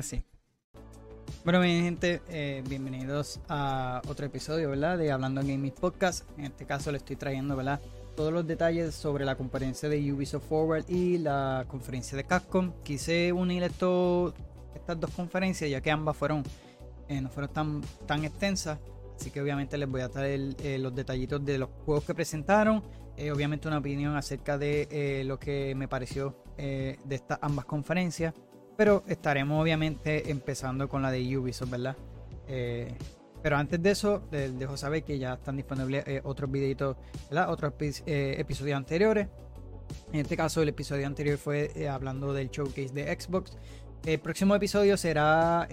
Ahora sí. Bueno, mi gente, eh, bienvenidos a otro episodio, ¿verdad? De Hablando Gaming Podcast. En este caso le estoy trayendo, ¿verdad? Todos los detalles sobre la conferencia de Ubisoft Forward y la conferencia de Capcom. Quise unir esto, estas dos conferencias ya que ambas fueron, eh, no fueron tan, tan extensas. Así que obviamente les voy a traer eh, los detallitos de los juegos que presentaron. obviamente una opinión acerca de lo que me pareció de estas ambas conferencias. Pero estaremos obviamente empezando con la de Ubisoft, ¿verdad? Eh, pero antes de eso, les dejo saber que ya están disponibles eh, otros videitos, ¿verdad? Otros eh, episodios anteriores. En este caso, el episodio anterior fue hablando del showcase de Xbox. El próximo episodio será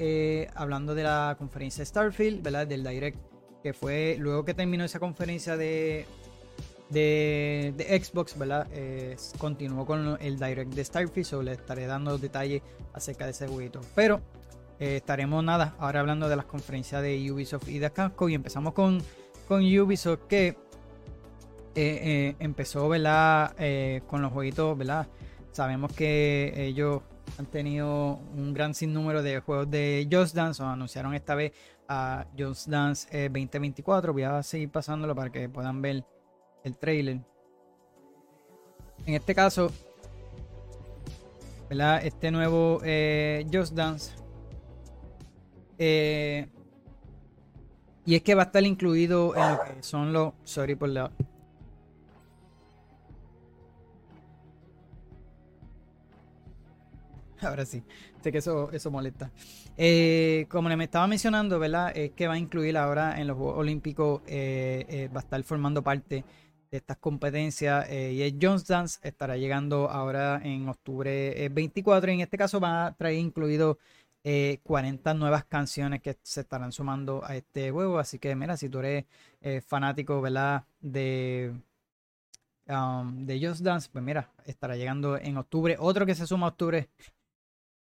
hablando de la conferencia Starfield, ¿verdad? Del Direct, que fue luego que terminó esa conferencia de de, Xbox, ¿verdad? continuó con el Direct de Starfield, o le estaré dando detalles acerca de ese jueguito. Pero eh, estaremos nada, ahora hablando de las conferencias de Ubisoft y de Capcom y empezamos con, con Ubisoft que eh, eh, empezó, ¿verdad? con los jueguitos, ¿verdad? Sabemos que ellos han tenido un gran sinnúmero de juegos de Just Dance, o anunciaron esta vez a Just Dance 2024. Voy a seguir pasándolo para que puedan ver el trailer. En este caso, ¿verdad? Este nuevo eh, Just Dance. Eh, y es que va a estar incluido en lo que son los. Sorry por la. Ahora sí, sé que eso, eso molesta. Eh, como me estaba mencionando, ¿verdad? Es que va a incluir ahora en los Juegos Olímpicos, va a estar formando parte de estas competencias eh, y el Jones Dance estará llegando ahora en octubre 24 eh, y en este caso va a traer incluido 40 eh, nuevas canciones que se estarán sumando a este juego. Así que mira si tú eres fanático ¿verdad? de um, de Just Dance pues mira estará llegando en octubre. Otro que se suma a octubre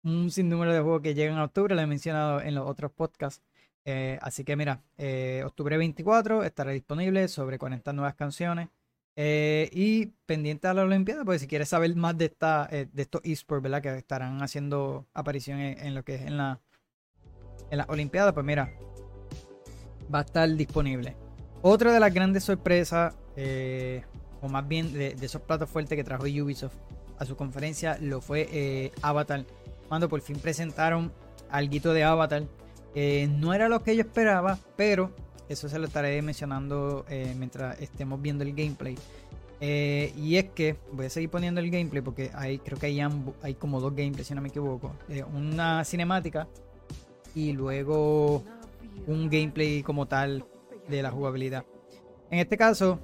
un sinnúmero de juegos que llegan a octubre lo he mencionado en los otros podcasts eh, así que mira, eh, octubre 24 estará disponible sobre 40 nuevas canciones. Eh, y pendiente a la Olimpiada, pues si quieres saber más de esta de estos esports, ¿verdad? Que estarán haciendo aparición en, lo que es en la en la Olimpiada, pues mira, va a estar disponible. Otra de las grandes sorpresas, o más bien de, esos platos fuertes que trajo Ubisoft a su conferencia, lo fue Avatar. Cuando por fin presentaron algo de Avatar eh, no era lo que yo esperaba, pero eso se lo estaré mencionando eh, mientras estemos viendo el gameplay. Eh, y es que voy a seguir poniendo el gameplay porque hay, creo que hay, hay como dos gameplays, si no me equivoco. una cinemática y luego un gameplay como tal de la jugabilidad. En este caso,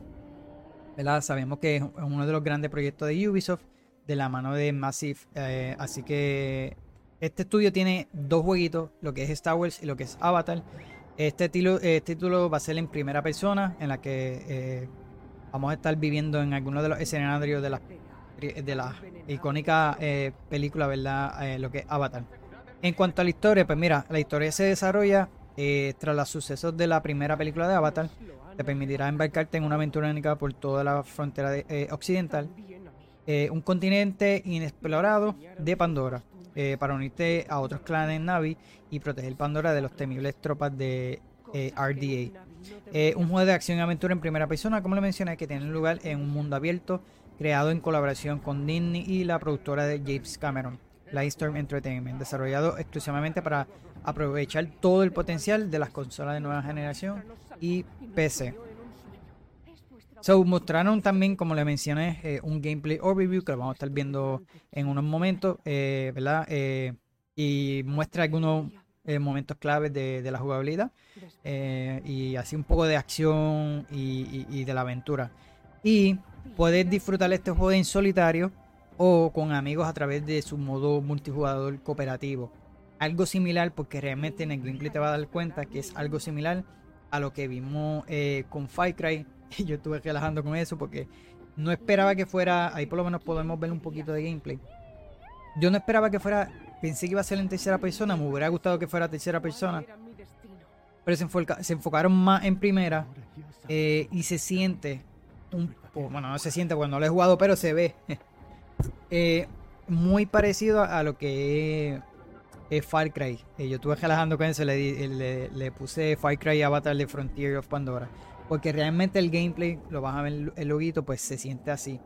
¿verdad? sabemos que es uno de los grandes proyectos de Ubisoft de la mano de Massive. así que este estudio tiene dos jueguitos, lo que es Star Wars y lo que es Avatar. Este, este título va a ser en primera persona, en la que eh, vamos a estar viviendo en algunos de los escenarios de la, de la icónica eh, película, ¿verdad? Eh, lo que es Avatar. En cuanto a la historia, pues mira, la historia se desarrolla tras los sucesos de la primera película de Avatar. Te permitirá embarcarte en una aventura única por toda la frontera occidental. un continente inexplorado de Pandora eh, para unirte a otros clanes Navi y proteger Pandora de los temibles tropas de eh, RDA. Eh, un juego de acción y aventura en primera persona, como le mencioné, que tiene lugar en un mundo abierto creado en colaboración con Disney y la productora de James Cameron, Lightstorm Entertainment, desarrollado exclusivamente para aprovechar todo el potencial de las consolas de nueva generación y PC. So, mostraron también, como le mencioné, eh, un gameplay overview que lo vamos a estar viendo en unos momentos, eh, ¿verdad? Eh, y muestra algunos momentos claves de, la jugabilidad y así un poco de acción y, de la aventura. Y puedes disfrutar este juego en solitario o con amigos a través de su modo multijugador cooperativo. Algo similar, porque realmente en el gameplay te va a dar cuenta que es algo similar a lo que vimos con Far Cry yo estuve relajando con eso porque no esperaba que fuera, ahí por lo menos podemos ver un poquito de gameplay. Yo no esperaba que fuera, pensé que iba a ser en tercera persona, me hubiera gustado que fuera tercera persona. Pero se, enfocaron más en primera eh, y se siente, un, bueno, no se siente porque no lo he jugado, pero se ve eh, muy parecido a, lo que es Far Cry. Eh, yo estuve relajando con eso, le, le, le, puse Far Cry Avatar de Frontier of Pandora. Porque realmente el gameplay, lo vas a ver el loguito, pues se siente así.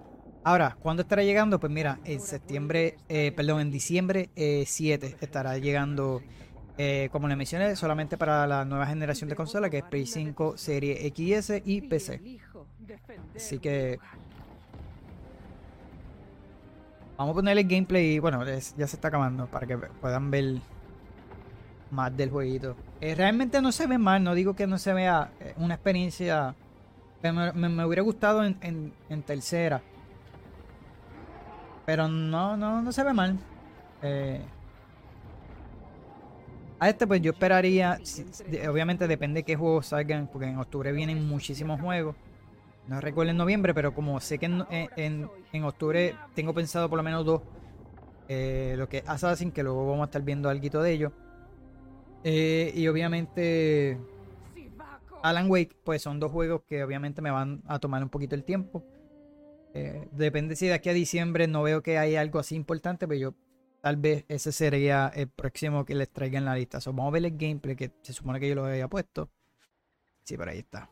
Ahora, ¿cuándo estará llegando? Pues mira, en septiembre, eh, perdón, en diciembre 7 eh, estará llegando, como le mencioné, solamente para la nueva generación de consola, que es Play 5, Serie XS y PC. Así que Vamos a ponerle el gameplay. Bueno, ya se está acabando para que puedan ver más del jueguito. Eh, realmente no se ve mal, no digo que no se vea eh, una experiencia. Me, hubiera gustado en, tercera. Pero no, no, no se ve mal. Eh, a este pues yo esperaría, obviamente depende de qué juegos salgan, porque en octubre vienen muchísimos juegos. No recuerdo en noviembre, pero como sé que en, en, octubre tengo pensado por lo menos dos. Lo que es Assassin, que luego vamos a estar viendo algo de ello. Eh, y obviamente Alan Wake, pues son dos juegos que obviamente me van a tomar un poquito el tiempo. Eh, depende si de aquí a diciembre no veo que hay algo así importante, pero yo tal vez ese sería el próximo que les traiga en la lista. vamos a ver el gameplay que se supone que yo lo había puesto. Sí, por ahí está.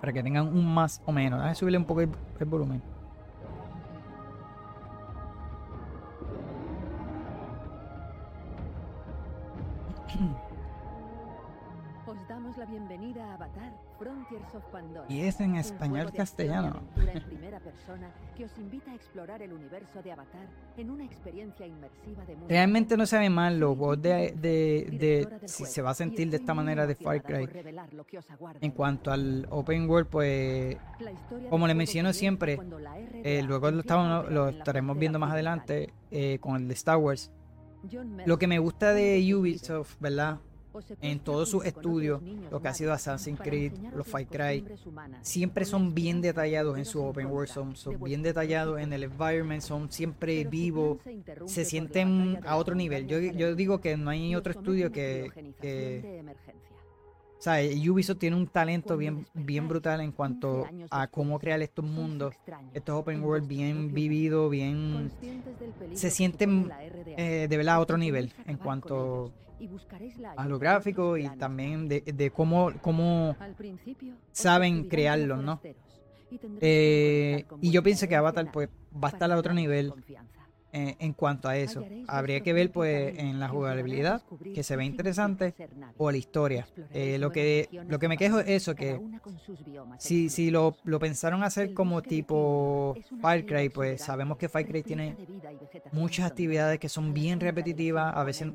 Para que tengan un más o menos. Déjame subirle un poco el, el volumen. La bienvenida a Avatar Frontiers of Pandora. Y es en español castellano. en primera persona que os invita a explorar el universo de Avatar en una experiencia inmersiva de Realmente no sabe mal los voz de, de, de, si se va a sentir de esta manera de Far Cry. En cuanto al Open World, pues como le menciono siempre, eh, luego lo, estamos, lo estaremos viendo más adelante eh, con el de Star Wars. Lo que me gusta de Ubisoft, ¿verdad? En todos sus estudios, lo que ha sido Assassin's Creed, los Far Cry, siempre son bien detallados en su open world, son, bien detallados en el environment, son siempre vivos, se sienten a otro nivel. Yo, yo digo que no hay otro estudio que, que o sea, Ubisoft tiene un talento bien, bien brutal en cuanto a cómo crear estos mundos, estos open world bien vividos, bien... Se sienten eh, de verdad a otro nivel en cuanto a lo gráfico y también de, cómo, cómo saben crearlo, ¿no? Eh, y yo pienso que Avatar pues va a estar a otro nivel eh, en cuanto a eso. Habría que ver pues en la jugabilidad, que se ve interesante, o la historia. Eh, lo, que, lo que me quejo es eso, que si, si lo, lo pensaron hacer como tipo Far Cry, pues sabemos que Far Cry tiene muchas actividades que son bien repetitivas, a veces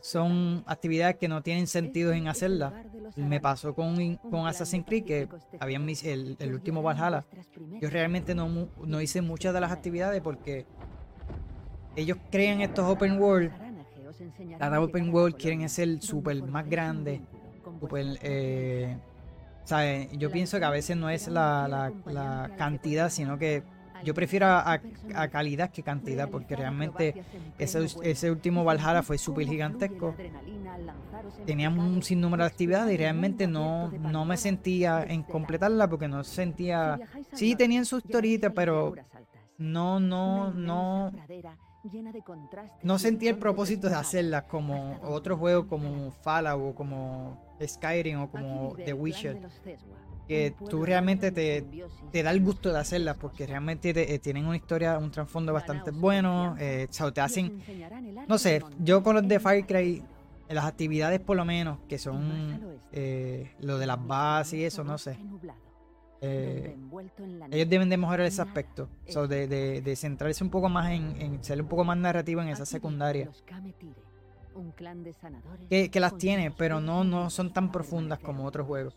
son actividades que no tienen sentido en hacerlas. Me pasó con, con Assassin's Creed, que había el, el último Valhalla. Yo realmente no, no hice muchas de las actividades porque ellos crean estos open world. Cada open world quieren ser súper más grande. Super, eh, Yo pienso que a veces no es la, la, cantidad, sino que yo prefiero a, calidad que cantidad, porque realmente ese, ese último Valhalla fue súper gigantesco. Teníamos un sinnúmero de actividades y realmente no, no me sentía en completarla porque no sentía... Sí, tenían sus toritas, pero no, no, no no sentí el propósito de hacerlas como otros juegos como Fallout o como Skyrim o como The Witcher. Que tú realmente te, te da el gusto de hacerlas porque realmente eh, tienen una historia, un trasfondo bastante bueno. Eh, te hacen, no sé, yo con los de Far Cry, las actividades por lo menos, que son eh, lo de las bases y eso, no sé. Eh, ellos deben de mejorar ese aspecto, de, centrarse un poco más en, ser un poco más narrativo en esa secundaria. Que, que, las tiene, pero no, no son tan profundas como otros juegos.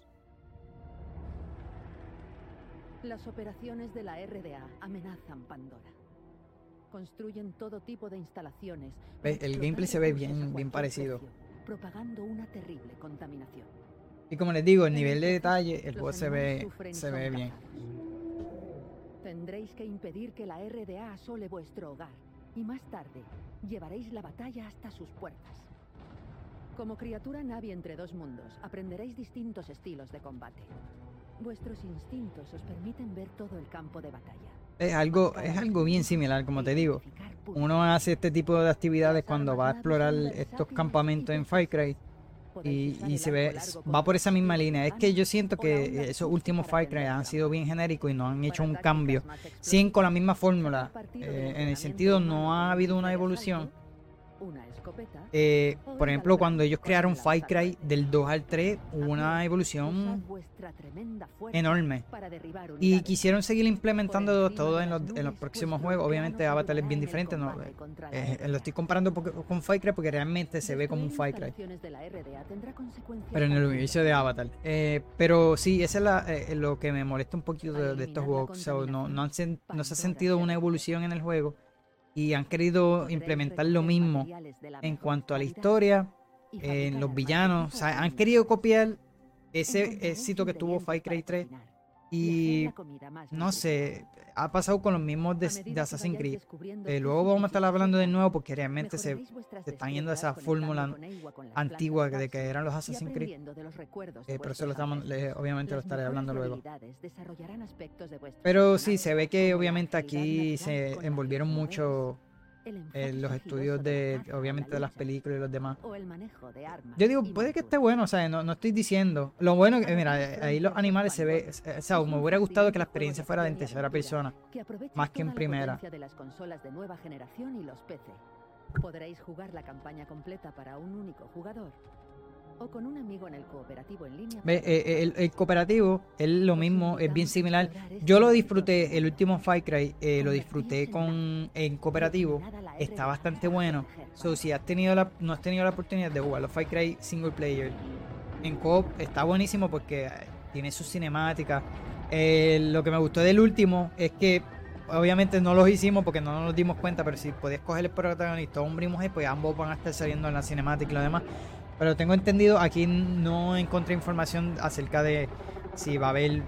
Las operaciones de la RDA amenazan Pandora. Construyen todo tipo de instalaciones. El gameplay se ve bien, bien parecido. Propagando una terrible contaminación. Y como les digo, el nivel de detalle, el juego se ve, se ve bien. Tendréis que impedir que la RDA asole vuestro hogar. Y más tarde, llevaréis la batalla hasta sus puertas. Como criatura Navi entre dos mundos, aprenderéis distintos estilos de combate. Vuestros instintos os permiten ver todo el campo de batalla. Es algo, es algo bien similar, como te digo. Uno hace este tipo de actividades cuando va a explorar estos campamentos en Far Cry y, y se ve, va por esa misma línea. Es que yo siento que esos últimos Far Cry han sido bien genéricos y no han hecho un cambio. Siguen con la misma fórmula. Eh, en el sentido, no ha habido una evolución eh, por ejemplo, cuando ellos crearon Far Cry del 2 al 3, hubo una evolución enorme. Y quisieron seguir implementando todo en los, próximos juegos. Obviamente Avatar es bien diferente. No, eh, lo estoy comparando con Far Cry porque realmente se ve como un Far Cry. Pero en el universo de Avatar. Eh, pero sí, eso es lo que me molesta un poquito de, estos juegos. no, no, se ha sentido una evolución en el juego y han querido implementar lo mismo en cuanto a la historia, en los villanos. O sea, han querido copiar ese éxito que tuvo Far Cry 3 y no sé, ha pasado con los mismos de, Assassin's Creed. Eh, luego vamos a estar hablando de nuevo porque realmente se, están yendo a esa fórmula antigua de que eran los Assassin's Creed. Eh, pero eso lo estamos, obviamente lo estaré hablando luego. Pero sí, se ve que obviamente aquí se envolvieron mucho eh, los estudios de, obviamente, de las películas y los demás. Yo digo, puede que esté bueno, o sea, no, no estoy diciendo. Lo bueno que, mira, ahí los animales se ve, o sea, me hubiera gustado que la experiencia fuera de en tercera persona, más que en primera. De las consolas de nueva generación y los PC. Podréis jugar la campaña completa para un único jugador o con un amigo en el cooperativo en línea. Eh, eh, el, cooperativo es lo mismo, es bien similar. Yo lo disfruté, el último Far Cry, eh, lo disfruté con en cooperativo. Está bastante bueno. So, si has tenido la, no has tenido la oportunidad de jugar los Far Cry single player en coop, está buenísimo porque tiene sus cinemáticas. lo que me gustó del último es que obviamente no los hicimos porque no nos dimos cuenta, pero si podías coger el protagonista o hombre y mujer, pues ambos van a estar saliendo en la cinemática y lo demás. Pero tengo entendido, aquí no encontré información acerca de si va a haber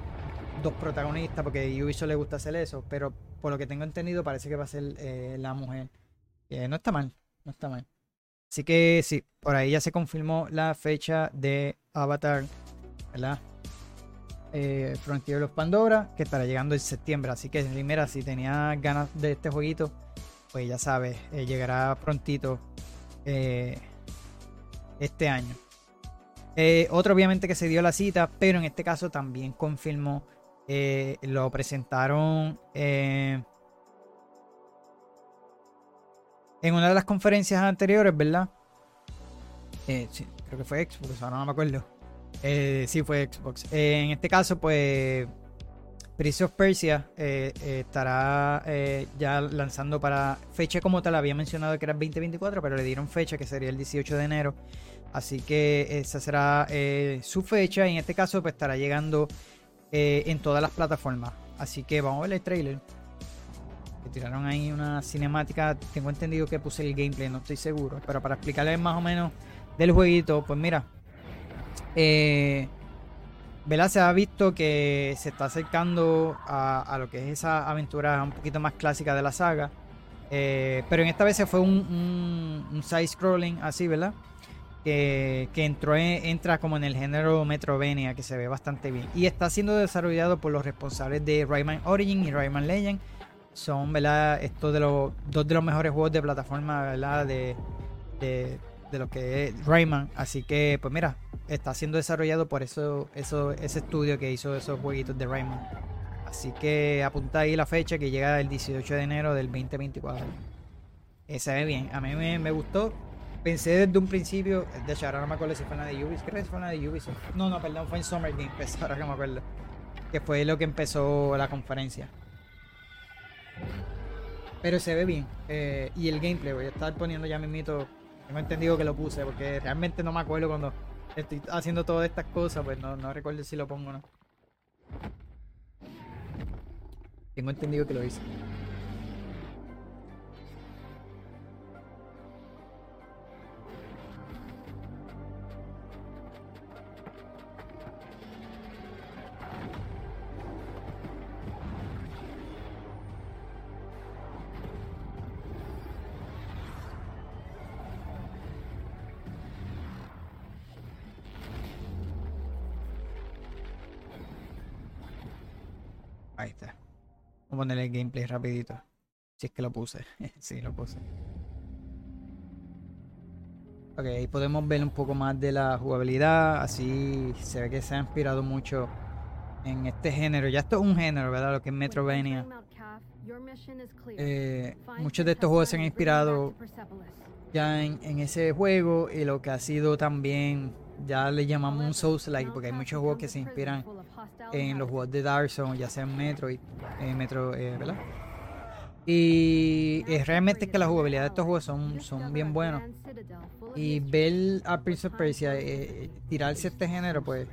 dos protagonistas, porque a Ubisoft le gusta hacer eso, pero por lo que tengo entendido parece que va a ser eh, la mujer. no está mal, no está mal. Así que sí, por ahí ya se confirmó la fecha de Avatar, ¿verdad? Eh, Frontier of Pandora, que estará llegando en septiembre. Así que, primera, si tenía ganas de este jueguito, pues ya sabes, eh, llegará prontito. Eh, este año. Eh, otro obviamente que se dio la cita, pero en este caso también confirmó, eh, lo presentaron eh, en una de las conferencias anteriores, ¿verdad? sí, creo que fue Xbox, ahora no me acuerdo. sí, fue Xbox. en este caso, pues, Prince of Persia estará ya lanzando para fecha como tal. Había mencionado que era el 2024, pero le dieron fecha que sería el 18 de enero. Así que esa será eh, su fecha y en este caso pues estará llegando eh, en todas las plataformas. Así que vamos a ver el trailer. Que tiraron ahí una cinemática. Tengo entendido que puse el gameplay, no estoy seguro. Pero para explicarles más o menos del jueguito, pues mira. Eh, Se ha visto que se está acercando a, lo que es esa aventura un poquito más clásica de la saga. Eh, pero en esta vez se fue un, side-scrolling así, ¿verdad? que, entró entra como en el género Metrovenia, que se ve bastante bien. Y está siendo desarrollado por los responsables de Rayman Origin y Rayman Legend. Son, ¿verdad? Estos de los dos de los mejores juegos de plataforma, ¿verdad? De, de, lo que es Rayman. Así que, pues mira, está siendo desarrollado por eso, eso ese estudio que hizo esos jueguitos de Rayman. Así que apunta ahí la fecha que llega el 18 de enero del 2024. Eh, se ve bien. A mí me gustó pensé desde un principio, de hecho ahora no me acuerdo si fue una de Ubisoft, creo que fue una de Ubisoft. No, no, perdón, fue en Summer Game Fest, ahora que me acuerdo. Que fue lo que empezó la conferencia. Pero se ve bien. Eh, y el gameplay, voy a estar poniendo ya mi mito. Tengo entendido que lo puse, porque realmente no me acuerdo cuando estoy haciendo todas estas cosas, pues no, no recuerdo si lo pongo o no. Tengo entendido que lo hice. Vamos a ponerle el gameplay rapidito. Si es que lo puse. sí, lo puse. Ok, ahí podemos ver un poco más de la jugabilidad. Así se ve que se ha inspirado mucho en este género. Ya esto es un género, ¿verdad? Lo que es Metrovania. Eh, muchos de estos juegos se han inspirado ya en, en, ese juego y lo que ha sido también, ya le llamamos un Souls-like, porque hay muchos juegos que se inspiran en los juegos de Dark Souls, ya sea en Metroid, en Metro, eh, ¿verdad? Y es realmente que la jugabilidad de estos juegos son, son bien buenos. Y ver a Prince of Persia eh, tirarse este género, pues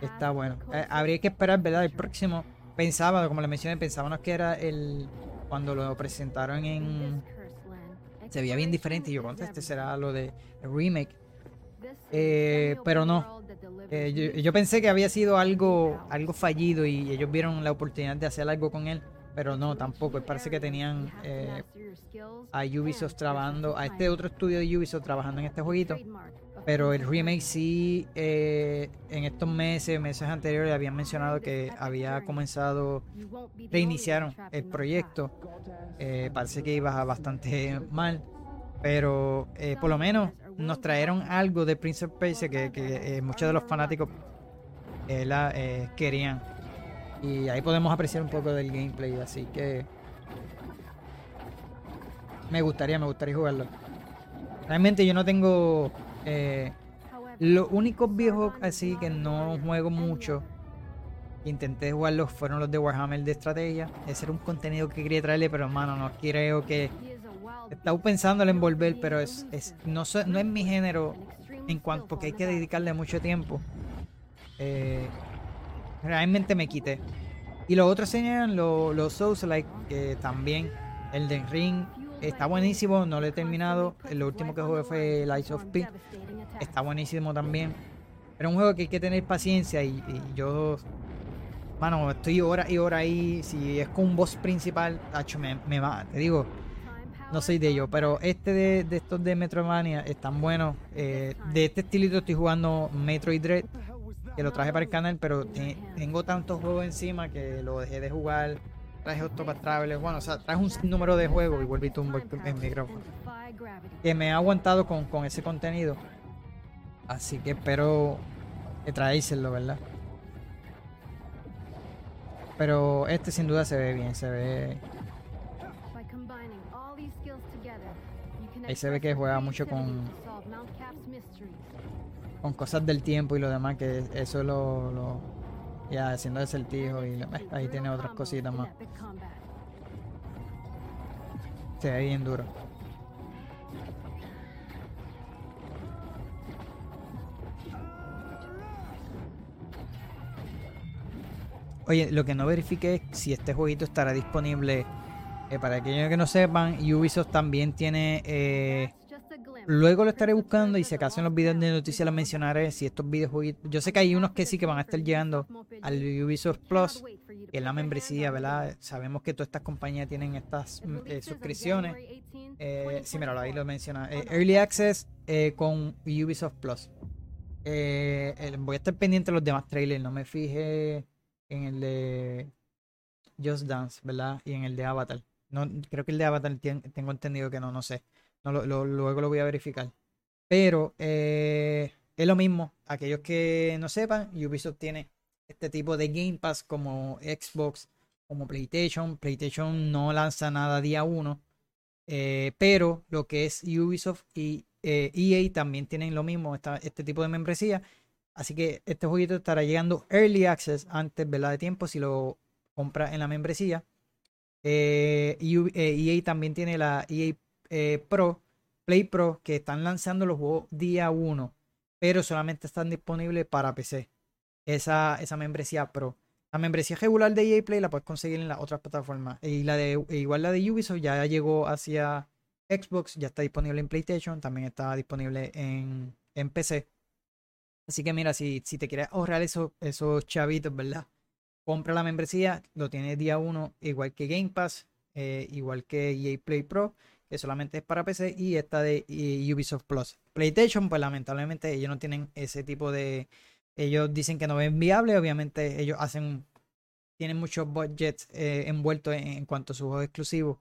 está bueno. Eh, habría que esperar, ¿verdad? El próximo, pensaba, como le mencioné, pensábamos que era el. Cuando lo presentaron en. Se veía bien diferente. Y yo, ¿cuánto este será lo de remake? Eh, pero no. Yo, yo, pensé que había sido algo, algo fallido y ellos vieron la oportunidad de hacer algo con él pero no, tampoco. Parece que tenían eh, a Ubisoft trabajando, a este otro estudio de Ubisoft trabajando en este jueguito. Pero el remake sí, eh, en estos meses, meses anteriores, habían mencionado que había comenzado, reiniciaron el proyecto. Eh, parece que iba bastante mal, pero por lo menos nos trajeron algo de Prince of Persia que, muchos de los fanáticos querían. Y ahí podemos apreciar un poco del gameplay, así que me gustaría, me gustaría jugarlo. Realmente yo no tengo eh, los únicos viejos así que no juego mucho. Intenté jugarlos fueron los de Warhammer de estrategia. Ese era un contenido que quería traerle, pero hermano, no creo que. Estaba pensando en envolver, pero es, es no, no es mi género en cuanto porque hay que dedicarle mucho tiempo. Eh, realmente me quité. Y los otros señalan los, los Souls like también el de Ring está buenísimo, no lo he terminado. El último que jugué fue Lights of P. Está buenísimo también. Pero es un juego que hay que tener paciencia y, yo Mano, estoy hora y hora ahí. Si es con un boss principal, tacho, me, me va. Te digo, no soy de ellos. Pero este de, de estos de Metroidvania están buenos. Eh, de este estilito estoy jugando Metroid Dread que lo traje para el canal, pero tengo tantos juegos encima que lo dejé de jugar. Traje Octopath Traveler, bueno, o sea, traje un número de juegos y volví tumbo el micrófono. Que me ha aguantado con, con ese contenido. Así que espero que traéiselo, ¿verdad? Pero este sin duda se ve bien, se ve. Ahí se ve que juega mucho con con cosas del tiempo y lo demás, que eso lo, lo ya haciendo acertijo y ahí tiene otras cositas más. Se ve bien duro. Oye, lo que no verifique es si este jueguito estará disponible. Eh, para aquellos que no sepan, Ubisoft también tiene eh, Luego lo estaré buscando y si acaso en los videos de noticias lo mencionaré. Si estos videos Yo sé que hay unos que sí que van a estar llegando al Ubisoft Plus, que es la membresía, ¿verdad? Sabemos que todas estas compañías tienen estas mm, eh, suscripciones. Sí, mira, ahí lo menciona. Early Access con Ubisoft Plus. voy a estar pendiente de los demás trailers. No me fije en el de Just Dance, ¿verdad? Y en el de Avatar. No, creo que el de Avatar tengo entendido que no, no sé luego lo voy a verificar. Pero eh, es lo mismo. Aquellos que no sepan, Ubisoft tiene este tipo de Game Pass como Xbox, como PlayStation. PlayStation no lanza nada día 1. Eh, pero lo que es Ubisoft y EA e también tienen lo mismo, este tipo de membresía. Así que este jueguito estará llegando Early Access antes ¿verdad? de tiempo si lo compra en la membresía. EA eh, e también tiene la EA eh, Pro, Play Pro, que están lanzando los juegos día 1, pero solamente están disponibles para PC. Esa, esa membresía Pro. La membresía regular de EA Play la puedes conseguir en las otras plataformas. Y la de, e igual la de Ubisoft ya llegó hacia Xbox, ya está disponible en PlayStation, también está disponible en, en PC. Así que mira, si, si te quieres ahorrar esos, esos chavitos, ¿verdad? Compra la membresía, lo tienes día 1, igual que Game Pass, eh, igual que EA Play Pro que solamente es para PC, y esta de Ubisoft Plus. PlayStation, pues lamentablemente ellos no tienen ese tipo de... Ellos dicen que no es viable, obviamente ellos hacen tienen muchos budgets eh, envueltos en, cuanto a sus juegos exclusivos.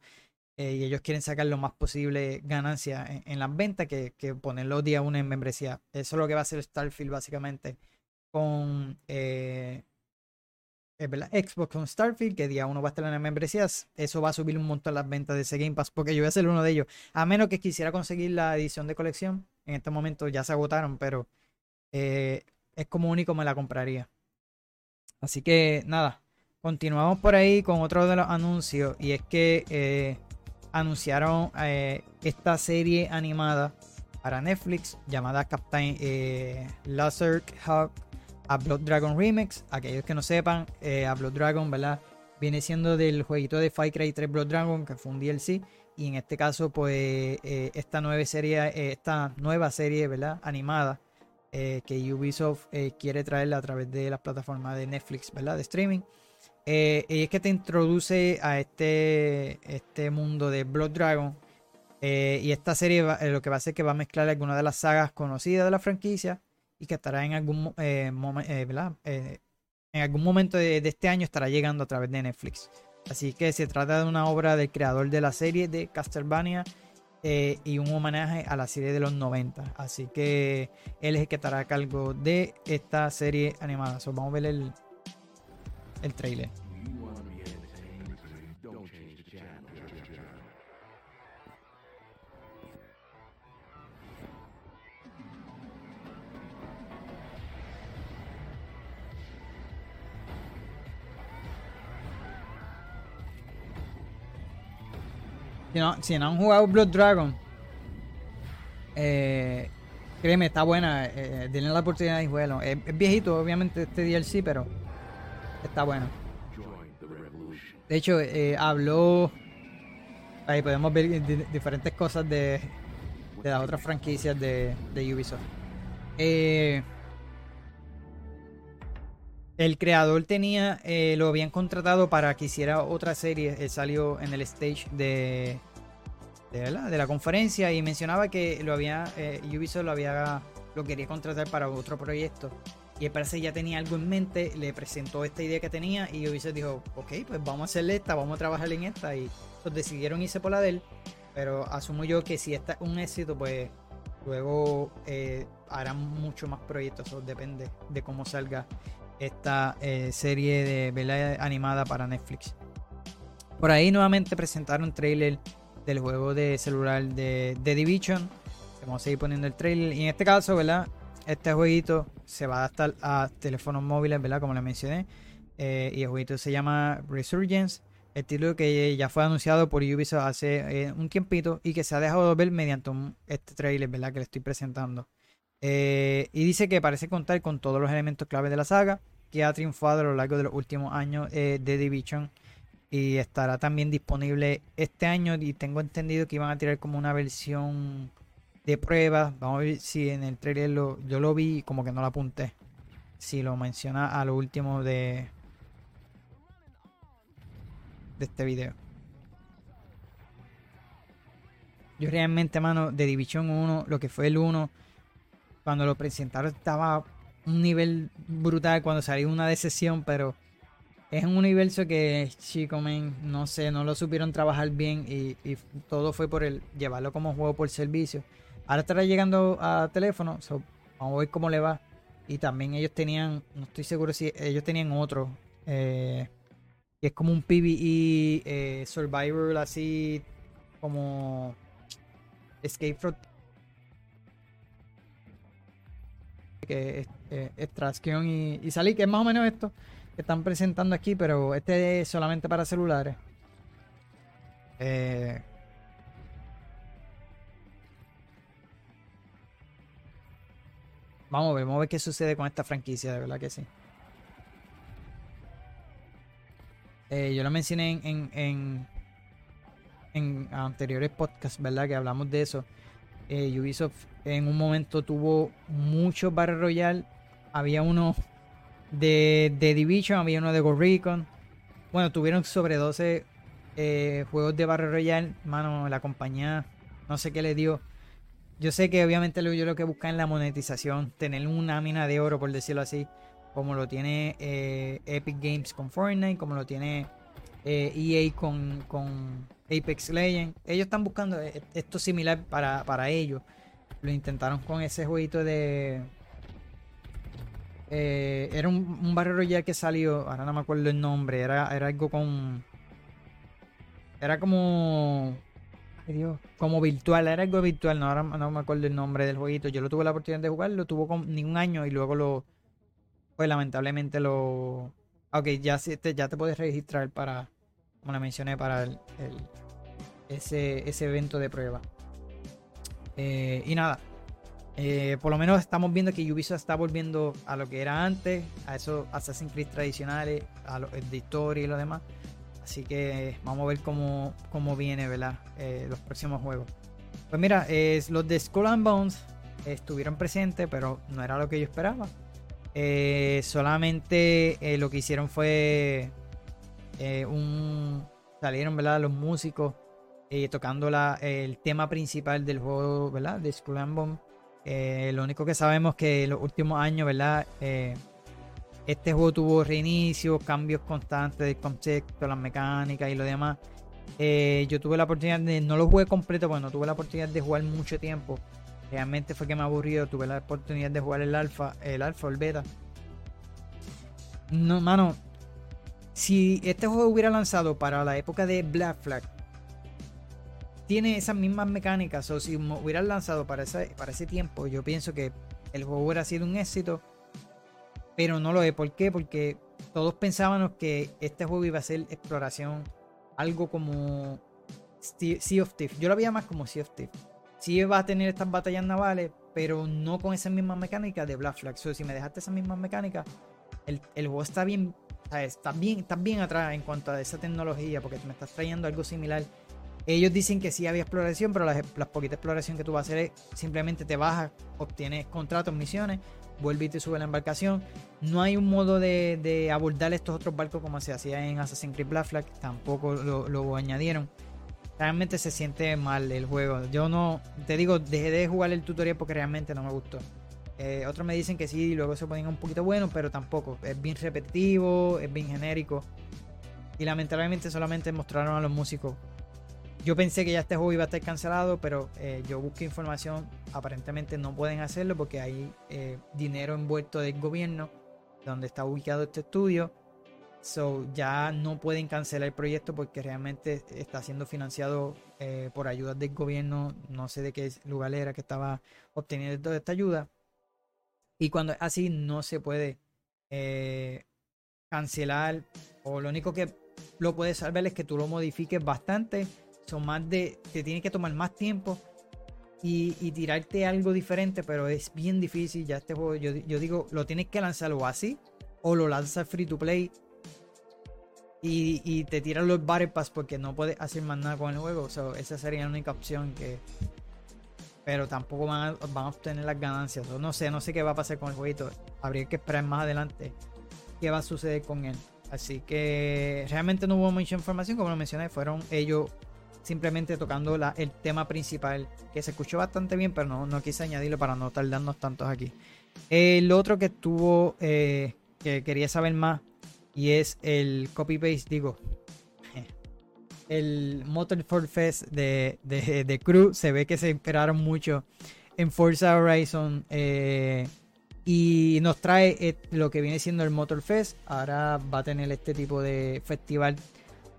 Eh, y ellos quieren sacar lo más posible ganancia en, las ventas que, que ponerlo día uno en membresía. Eso es lo que va a hacer Starfield básicamente con eh, Xbox con Starfield, que día uno va a estar en las membresías. Eso va a subir un montón las ventas de ese Game Pass, porque yo voy a ser uno de ellos. A menos que quisiera conseguir la edición de colección. En este momento ya se agotaron, pero es como único me la compraría. Así que nada, continuamos por ahí con otro de los anuncios. Y es que eh, anunciaron eh, esta serie animada para Netflix llamada Captain eh, Laser Hawk a Blood Dragon Remix. Aquellos que no sepan, a Blood Dragon, ¿verdad? Viene siendo del jueguito de Fire Cry 3 Blood Dragon, que fue un DLC. Y en este caso, pues, esta nueva serie, esta nueva serie, ¿verdad? Animada eh, que Ubisoft eh, quiere traerla a través de las plataformas de Netflix, ¿verdad? De streaming. Eh, y es que te introduce a este, este mundo de Blood Dragon. y esta serie lo que va a hacer es que va a mezclar algunas de las sagas conocidas de la franquicia y que estará en algún, ¿verdad? en algún momento de, este año estará llegando a través de Netflix. Así que se trata de una obra del creador de la serie de Castlevania eh, y un homenaje a la serie de los 90. Así que él es el que estará a cargo de esta serie animada. vamos a ver el, el trailer. Si no, han jugado Blood Dragon, eh, créeme, está buena. Eh, tienen la oportunidad de jugarlo. Es, viejito, obviamente, este DLC, pero está bueno. De hecho, eh, habló. Ahí podemos ver diferentes cosas de, de las otras franquicias de, Ubisoft. Eh, el creador tenía, eh, lo habían contratado para que hiciera otra serie. Él salió en el stage de, de, la, conferencia y mencionaba que lo había, eh, Ubisoft lo había, lo quería contratar para otro proyecto. Y él parece ya tenía algo en mente, le presentó esta idea que tenía y Ubisoft dijo, ok, pues vamos a hacerle esta, vamos a trabajar en esta. Y pues, decidieron irse por la de él. Pero asumo yo que si esta es un éxito, pues luego eh, harán mucho más proyectos. Eso depende de cómo salga esta eh, serie de ¿verdad? animada para Netflix. Por ahí nuevamente presentaron trailer del juego de celular de, The Division. Vamos a seguir poniendo el trailer. Y en este caso, ¿verdad? Este jueguito se va a adaptar a teléfonos móviles, ¿verdad? Como les mencioné. Eh, y el jueguito se llama Resurgence. El título que ya fue anunciado por Ubisoft hace eh, un tiempito y que se ha dejado ver mediante este trailer, ¿verdad? Que le estoy presentando. Eh, y dice que parece contar con todos los elementos clave de la saga que ha triunfado a lo largo de los últimos años de Division. Y estará también disponible este año. Y tengo entendido que iban a tirar como una versión de prueba. Vamos a ver si en el trailer lo, yo lo vi y como que no lo apunté. Si lo menciona a lo último de, de este video. Yo realmente, mano, de Division 1, lo que fue el 1 cuando lo presentaron estaba un nivel brutal cuando salió una decisión, pero es un universo que, chico, no sé, no lo supieron trabajar bien y, todo fue por el llevarlo como juego por servicio. Ahora estará llegando a teléfono, vamos a ver cómo le va. Y también ellos tenían, no estoy seguro si ellos tenían otro, eh, que es como un PvE eh, Survivor así como Escape from que es eh, y, y salir, que es más o menos esto que están presentando aquí, pero este es solamente para celulares. Eh, vamos a ver, vamos a ver qué sucede con esta franquicia, de verdad que sí. Eh, yo lo mencioné en, en, en, anteriores podcasts, ¿verdad? Que hablamos de eso eh, Ubisoft en un momento tuvo muchos Battle Royale. Había uno de, de Division, había uno de Recon. Bueno, tuvieron sobre 12 eh, juegos de Battle Royale. Mano, la compañía no sé qué le dio. Yo sé que obviamente yo lo que buscan es la monetización, tener una mina de oro, por decirlo así. como lo tiene eh, Epic Games con Fortnite, como lo tiene EA e con, con, Apex Legends. Ellos están buscando esto similar para, para ellos. Lo intentaron con ese jueguito de... era un, un Barrio Royale que salió, ahora no me acuerdo el nombre, era, era algo con... Era como como virtual, era algo virtual, no, ahora no me acuerdo el nombre del jueguito. Yo lo tuve la oportunidad de jugar, lo tuvo con ni un año y luego lo. Pues lamentablemente lo. Ok, ya, te, ya te puedes registrar para. Como le mencioné, para el, ese, ese evento de prueba. Eh, y nada. Eh, por lo menos estamos viendo que Ubisoft está volviendo a lo que era antes, a esos Assassin's Creed tradicionales, a los de historia y lo demás. Así que vamos a ver cómo, cómo viene, ¿verdad? Eh, los próximos juegos. Pues mira, los de Skull and Bones estuvieron presentes, pero no era lo que yo esperaba. Eh, solamente eh, lo que hicieron fue un. Salieron, ¿verdad? Los músicos tocando la, el tema principal del juego, ¿verdad? De Skull and Bones. Lo único que sabemos es que en los últimos años, ¿verdad? Este juego tuvo reinicio, cambios constantes del concepto, las mecánicas y lo demás. Eh, yo tuve la oportunidad de, no lo jugué completo, porque no tuve la oportunidad de jugar mucho tiempo. Realmente fue que me aburrido, tuve la oportunidad de jugar el alfa, el alfa el beta. No, mano, si este juego hubiera lanzado para la época de Black Flag, tiene esas mismas mecánicas, o si hubiera lanzado para para ese tiempo, yo pienso que el juego hubiera sido un éxito pero no lo es. ¿Por qué? Porque todos pensábamos que este juego iba a ser exploración, algo como Sea of Thieves. Yo lo veía más como Sea of Thieves. Sí va a tener estas batallas navales, pero no con esa misma mecánica de Black Flag. si me dejaste esa misma mecánica, el, juego está bien, está bien, está bien atrás en cuanto a esa tecnología, porque me estás trayendo algo similar. Ellos dicen que sí había exploración, pero las, poquitas exploración que tú vas a hacer es simplemente te bajas, obtienes contratos, misiones, vuelve y te sube la embarcación. No hay un modo de, abordar estos otros barcos como se hacía en Assassin's Creed Black Flag, tampoco lo, añadieron. Realmente se siente mal el juego. Yo no, te digo, dejé de jugar el tutorial porque realmente no me gustó. Eh, otros me dicen que sí, luego se ponen un poquito bueno, pero tampoco. Es bien repetitivo, es bien genérico. Y lamentablemente solamente mostraron a los músicos yo pensé que ya este juego iba a estar cancelado, pero eh, yo busqué información. Aparentemente no pueden hacerlo porque hay eh, dinero envuelto del gobierno donde está ubicado este estudio. So ya no pueden cancelar el proyecto porque realmente está siendo financiado eh, por ayudas del gobierno. No sé de qué lugar era que estaba obteniendo toda esta ayuda. Y cuando es así, no se puede cancelar. O lo único que lo puede salvar es que tú lo modifiques bastante son más de, te tiene que tomar más tiempo y, tirarte algo diferente, pero es bien difícil. Ya este juego, yo, digo, lo tienes que lanzarlo así o lo lanzas free to play y, te tiran los Battle porque no puedes hacer más nada con el juego. esa sería la única opción que. Pero tampoco van a, van a obtener las ganancias. no sé, no sé qué va a pasar con el jueguito. Habría que esperar más adelante qué va a suceder con él. Así que realmente no hubo mucha información, como lo mencioné, fueron ellos simplemente tocando el tema principal, que se escuchó bastante bien, pero no, no quise añadirlo para no tardarnos tantos aquí. El otro que estuvo, eh, que quería saber más, y es el copy-paste, digo, el Motorsport Fest de, de, Crew. Se ve que se esperaron mucho en Forza Horizon. Eh, y nos trae eh, lo que viene siendo el Motor Fest. Ahora va a tener este tipo de festival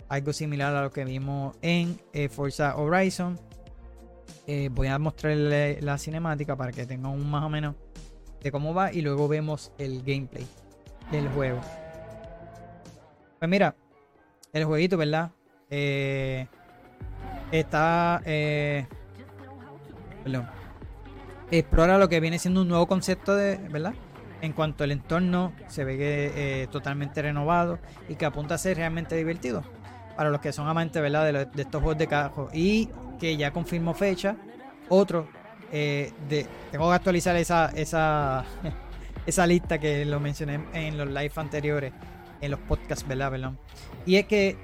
algo similar a lo que vimos en eh, Forza Horizon. Eh, voy a mostrarle la cinemática para que tengan un más o menos de cómo va y luego vemos el gameplay del juego. Pues mira, el jueguito, ¿verdad? Eh, está... perdón. Explora lo que viene siendo un nuevo concepto de, ¿verdad? En cuanto al entorno, se ve totalmente renovado y que apunta a ser realmente divertido para los que son amantes ¿verdad? De, estos juegos de cajo. Y que ya confirmó fecha. Otro, eh, tengo que actualizar esa, esa, esa lista que lo mencioné en los live anteriores, en los podcasts, ¿verdad? Perdón. Y es que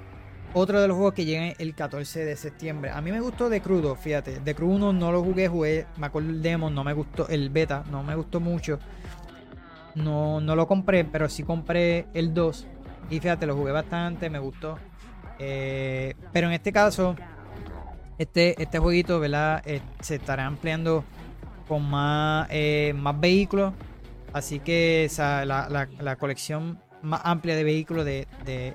otro de los juegos que llega el 14 de septiembre. A mí me gustó de crudo, fíjate. De crudo 1 no lo jugué, jugué, me acuerdo el demo, no me gustó, el beta, no me gustó mucho. no, no lo compré, pero sí compré el 2. Y fíjate, lo jugué bastante, me gustó. Eh, pero en este caso, este, este jueguito, ¿verdad? Eh, se estará ampliando con más, eh, más vehículos. Así que la, colección más amplia de vehículos de,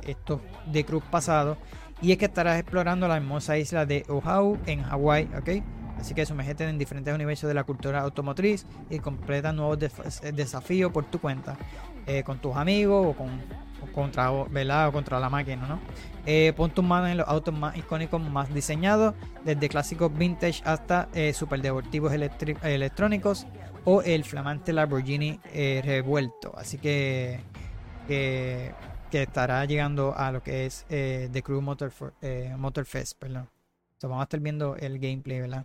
estos de Cruz pasado. Y es que estarás explorando la hermosa isla de Oahu en Hawái, ¿ok? Así que sumergete en diferentes universos de la cultura automotriz y completa nuevos desafíos por tu cuenta, con tus amigos o con contra, ¿verdad? contra la máquina, ¿no? Eh, pon tus manos en los autos más icónicos, más diseñados, desde clásicos vintage hasta eh, superdeportivos electrónicos o el flamante Lamborghini eh, revuelto. Así que, que, estará llegando a lo que es eh, The Crew Motor, Motor Fest, perdón. vamos a estar viendo el gameplay, ¿verdad?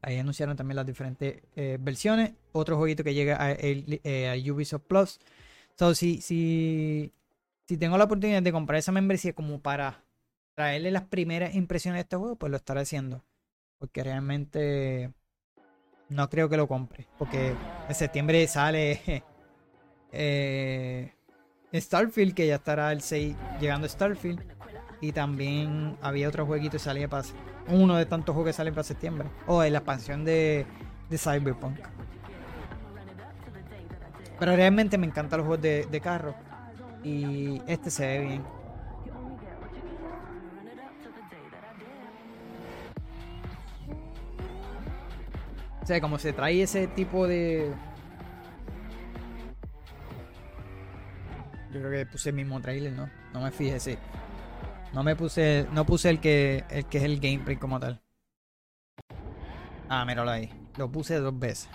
Ahí anunciaron también las diferentes versiones. Otro jueguito que llega a, a Ubisoft Plus So, si, si, si tengo la oportunidad de comprar esa membresía como para traerle las primeras impresiones de este juego, pues lo estaré haciendo. Porque realmente no creo que lo compre. Porque en septiembre sale eh, Starfield, que ya estará el 6 llegando a Starfield. Y también había otro jueguito que salía para uno de tantos juegos que salen para septiembre. O oh, la expansión de, de Cyberpunk. Pero realmente me encantan los juegos de, carro. Y este se ve bien. O sea, como se trae ese tipo de. Yo creo que puse el mismo trailer, ¿no? No me fijé, sí. No me puse. No puse el que. el que es el gameplay como tal. Ah, míralo ahí. Lo puse dos veces.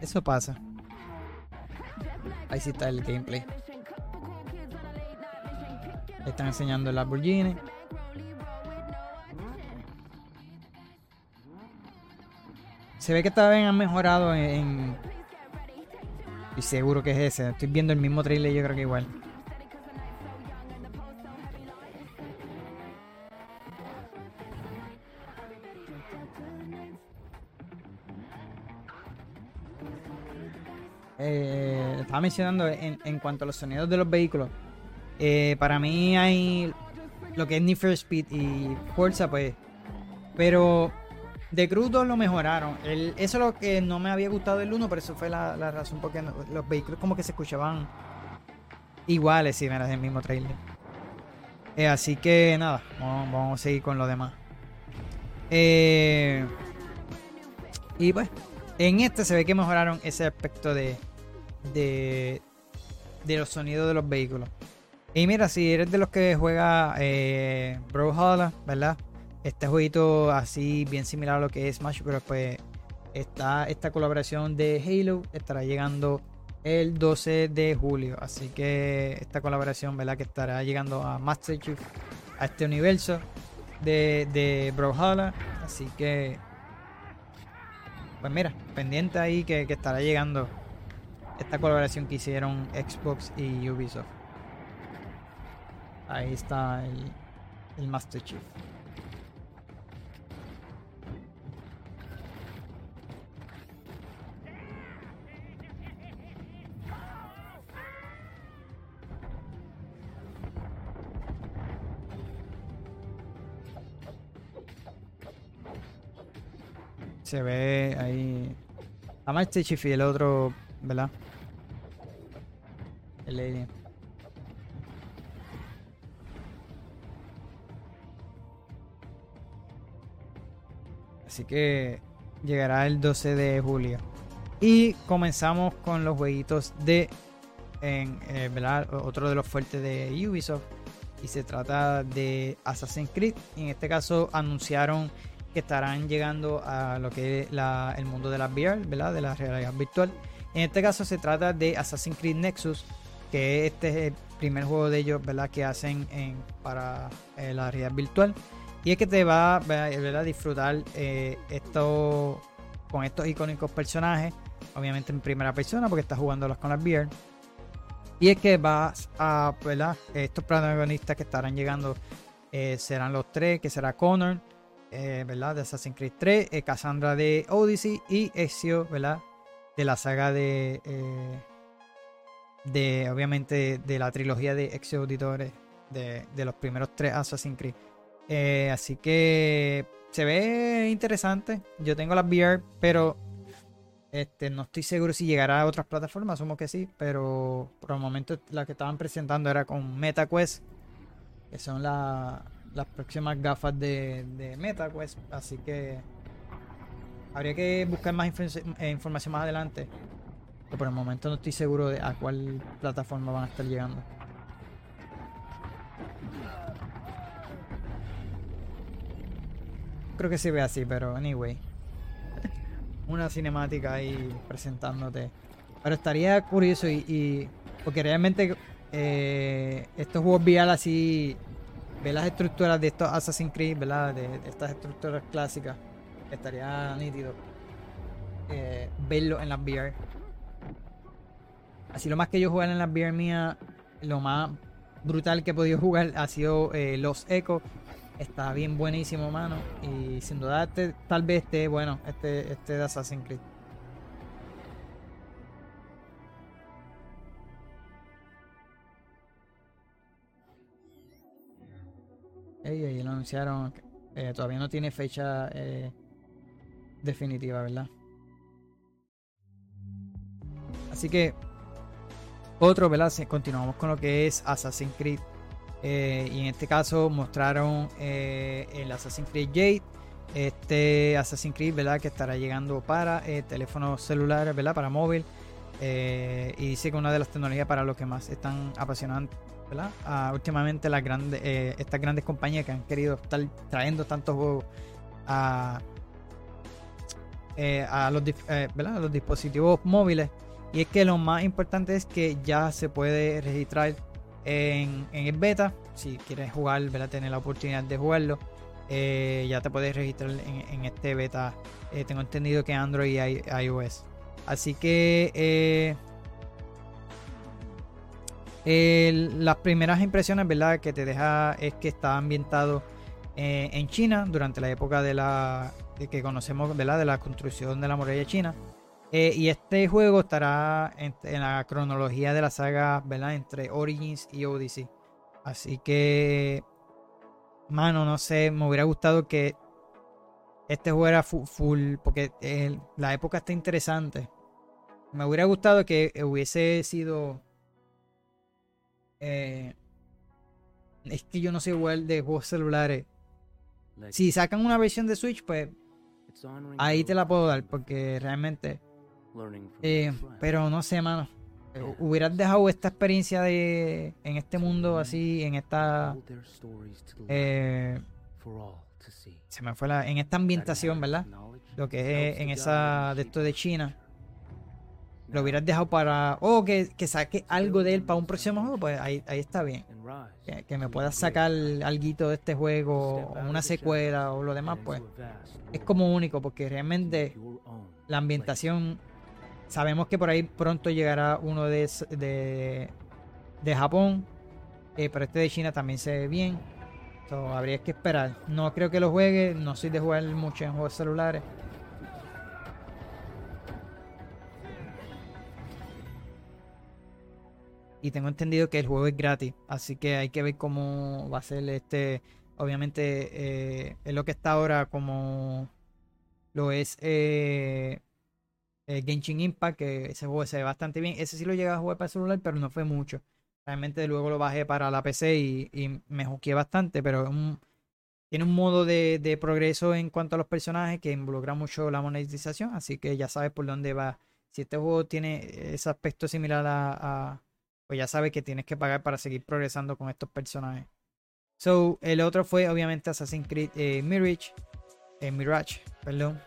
Eso pasa. Ahí sí está el gameplay. Están enseñando el Lamborghini. Se ve que vez han mejorado en, Y seguro que es ese. Estoy viendo el mismo trailer yo creo que igual. Eh, estaba mencionando en, cuanto a los sonidos de los vehículos. Eh, para mí hay lo que es Need for Speed y Forza, pues. Pero de crudo lo mejoraron. eso es lo que no me había gustado del 1, pero eso fue la, razón porque los vehículos como que se escuchaban iguales si miras el mismo trailer. Eh, así que nada, vamos, a seguir con lo demás. y pues, en este se ve que mejoraron ese aspecto de, de, de los sonidos de los vehículos. Y mira, si eres de los que juega eh, Brawlhalla, ¿verdad? Este jueguito así bien similar a lo que es Smash, pero pues está esta colaboración de Halo estará llegando el 12 de julio. Así que esta colaboración, ¿verdad? Que estará llegando a Master Chief, a este universo de, de Brawlhalla. Así que, pues mira, pendiente ahí que, que estará llegando esta colaboración que hicieron Xbox y Ubisoft. Ahí está el, Master Chief. Se ve ahí a Master Chief y el otro, ¿verdad? Alien. Así que llegará el 12 de julio. Y comenzamos con los jueguitos de en, eh, otro de los fuertes de Ubisoft. Y se trata de Assassin's Creed. En este caso anunciaron que estarán llegando a lo que es el mundo de la VR. De la realidad virtual. En este caso se trata de Assassin's Creed Nexus, que este es el primer juego de ellos, ¿verdad? Que hacen para eh, la realidad virtual. Y es que te va a disfrutar eh, esto con estos icónicos personajes, obviamente en primera persona, porque estás jugándolos con las VR. Y es que vas a, ¿verdad? Estos protagonistas que estarán llegando eh, serán los tres, que será Connor, ¿verdad? De Assassin's Creed 3, Cassandra de Odyssey y Ezio, ¿verdad? De la saga de de obviamente de la trilogía de ex auditores de, de los primeros tres Assassin's Creed. Eh, así que se ve interesante. Yo tengo las VR, pero este, no estoy seguro si llegará a otras plataformas, asumo que sí, pero por el momento la que estaban presentando era con MetaQuest, que son las próximas gafas de, de MetaQuest, así que habría que buscar más eh, información más adelante. Por el momento no estoy seguro de a cuál plataforma van a estar llegando. Creo que se ve así, pero anyway una cinemática ahí presentándote. Pero estaría curioso y, porque realmente eh, estos juegos vial así, ver las estructuras de estos Assassin's Creed. De, estas estructuras clásicas, estaría nítido eh, verlo en las VR. Así lo más que yo jugar en las VR mía, lo más brutal que he podido jugar ha sido eh, los Echo Está bien buenísimo, mano. Y sin duda, este, tal vez esté bueno, este, este de Assassin's Creed. Ey, lo anunciaron. Eh, todavía no tiene fecha eh, definitiva, ¿verdad? Así que, otro, ¿verdad? Continuamos con lo que es Assassin's Creed eh, y en este caso mostraron eh, el Assassin's Creed Jade. Este Assassin's Creed, ¿verdad? Que estará llegando para eh, teléfonos celulares, ¿verdad? Para móvil. y dice que una de las tecnologías para los que más están apasionando, ¿verdad? Ah, últimamente las grandes, estas grandes compañías que han querido estar trayendo tantos juegos a, a los dispositivos móviles. Y es que lo más importante es que ya se puede registrar en, el beta. Si quieres jugar, ¿verdad? tener la oportunidad de jugarlo, eh, ya te puedes registrar en, este beta. Eh, tengo entendido que Android y iOS. Así que eh, las primeras impresiones, ¿verdad? Que te deja es que está ambientado en China durante la época de la que conocemos, ¿verdad? De la construcción de la muralla china. Eh, y este juego estará en, la cronología de la saga, ¿verdad? Entre Origins y Odyssey. Así que, mano, no sé, me hubiera gustado que este juego era full, porque la época está interesante. Me hubiera gustado que hubiese sido... Eh, es que yo no soy igual de juegos celulares. Si sacan una versión de Switch, pues ahí te la puedo dar, porque realmente eh, pero no sé, mano. Eh, hubieras dejado esta experiencia de en este mundo así, en esta eh, se me fue la en esta ambientación, ¿verdad? Lo que es en esa de esto de China. Lo hubieras dejado para oh que, que saque algo de él para un próximo juego, pues ahí, ahí está bien. Que, me puedas sacar algo de este juego, o una secuela o lo demás, pues es como único, porque realmente la ambientación Sabemos que por ahí pronto llegará uno de, de, de Japón, eh, pero este de China también se ve bien. So, habría que esperar. No creo que lo juegue, no soy de jugar mucho en juegos celulares. Y tengo entendido que el juego es gratis, así que hay que ver cómo va a ser este. Obviamente eh, es lo que está ahora como lo es eh, eh, Genshin Impact, que ese juego se ve bastante bien. Ese sí lo llegué a jugar para el celular, pero no fue mucho. Realmente luego lo bajé para la PC y, me juqué bastante, pero tiene un modo de, progreso en cuanto a los personajes que involucra mucho la monetización, así que ya sabes por dónde va. Si este juego tiene ese aspecto similar a, pues ya sabes que tienes que pagar para seguir progresando con estos personajes. So, el otro fue obviamente Assassin's Creed eh, Mirage, eh, Mirage, perdón,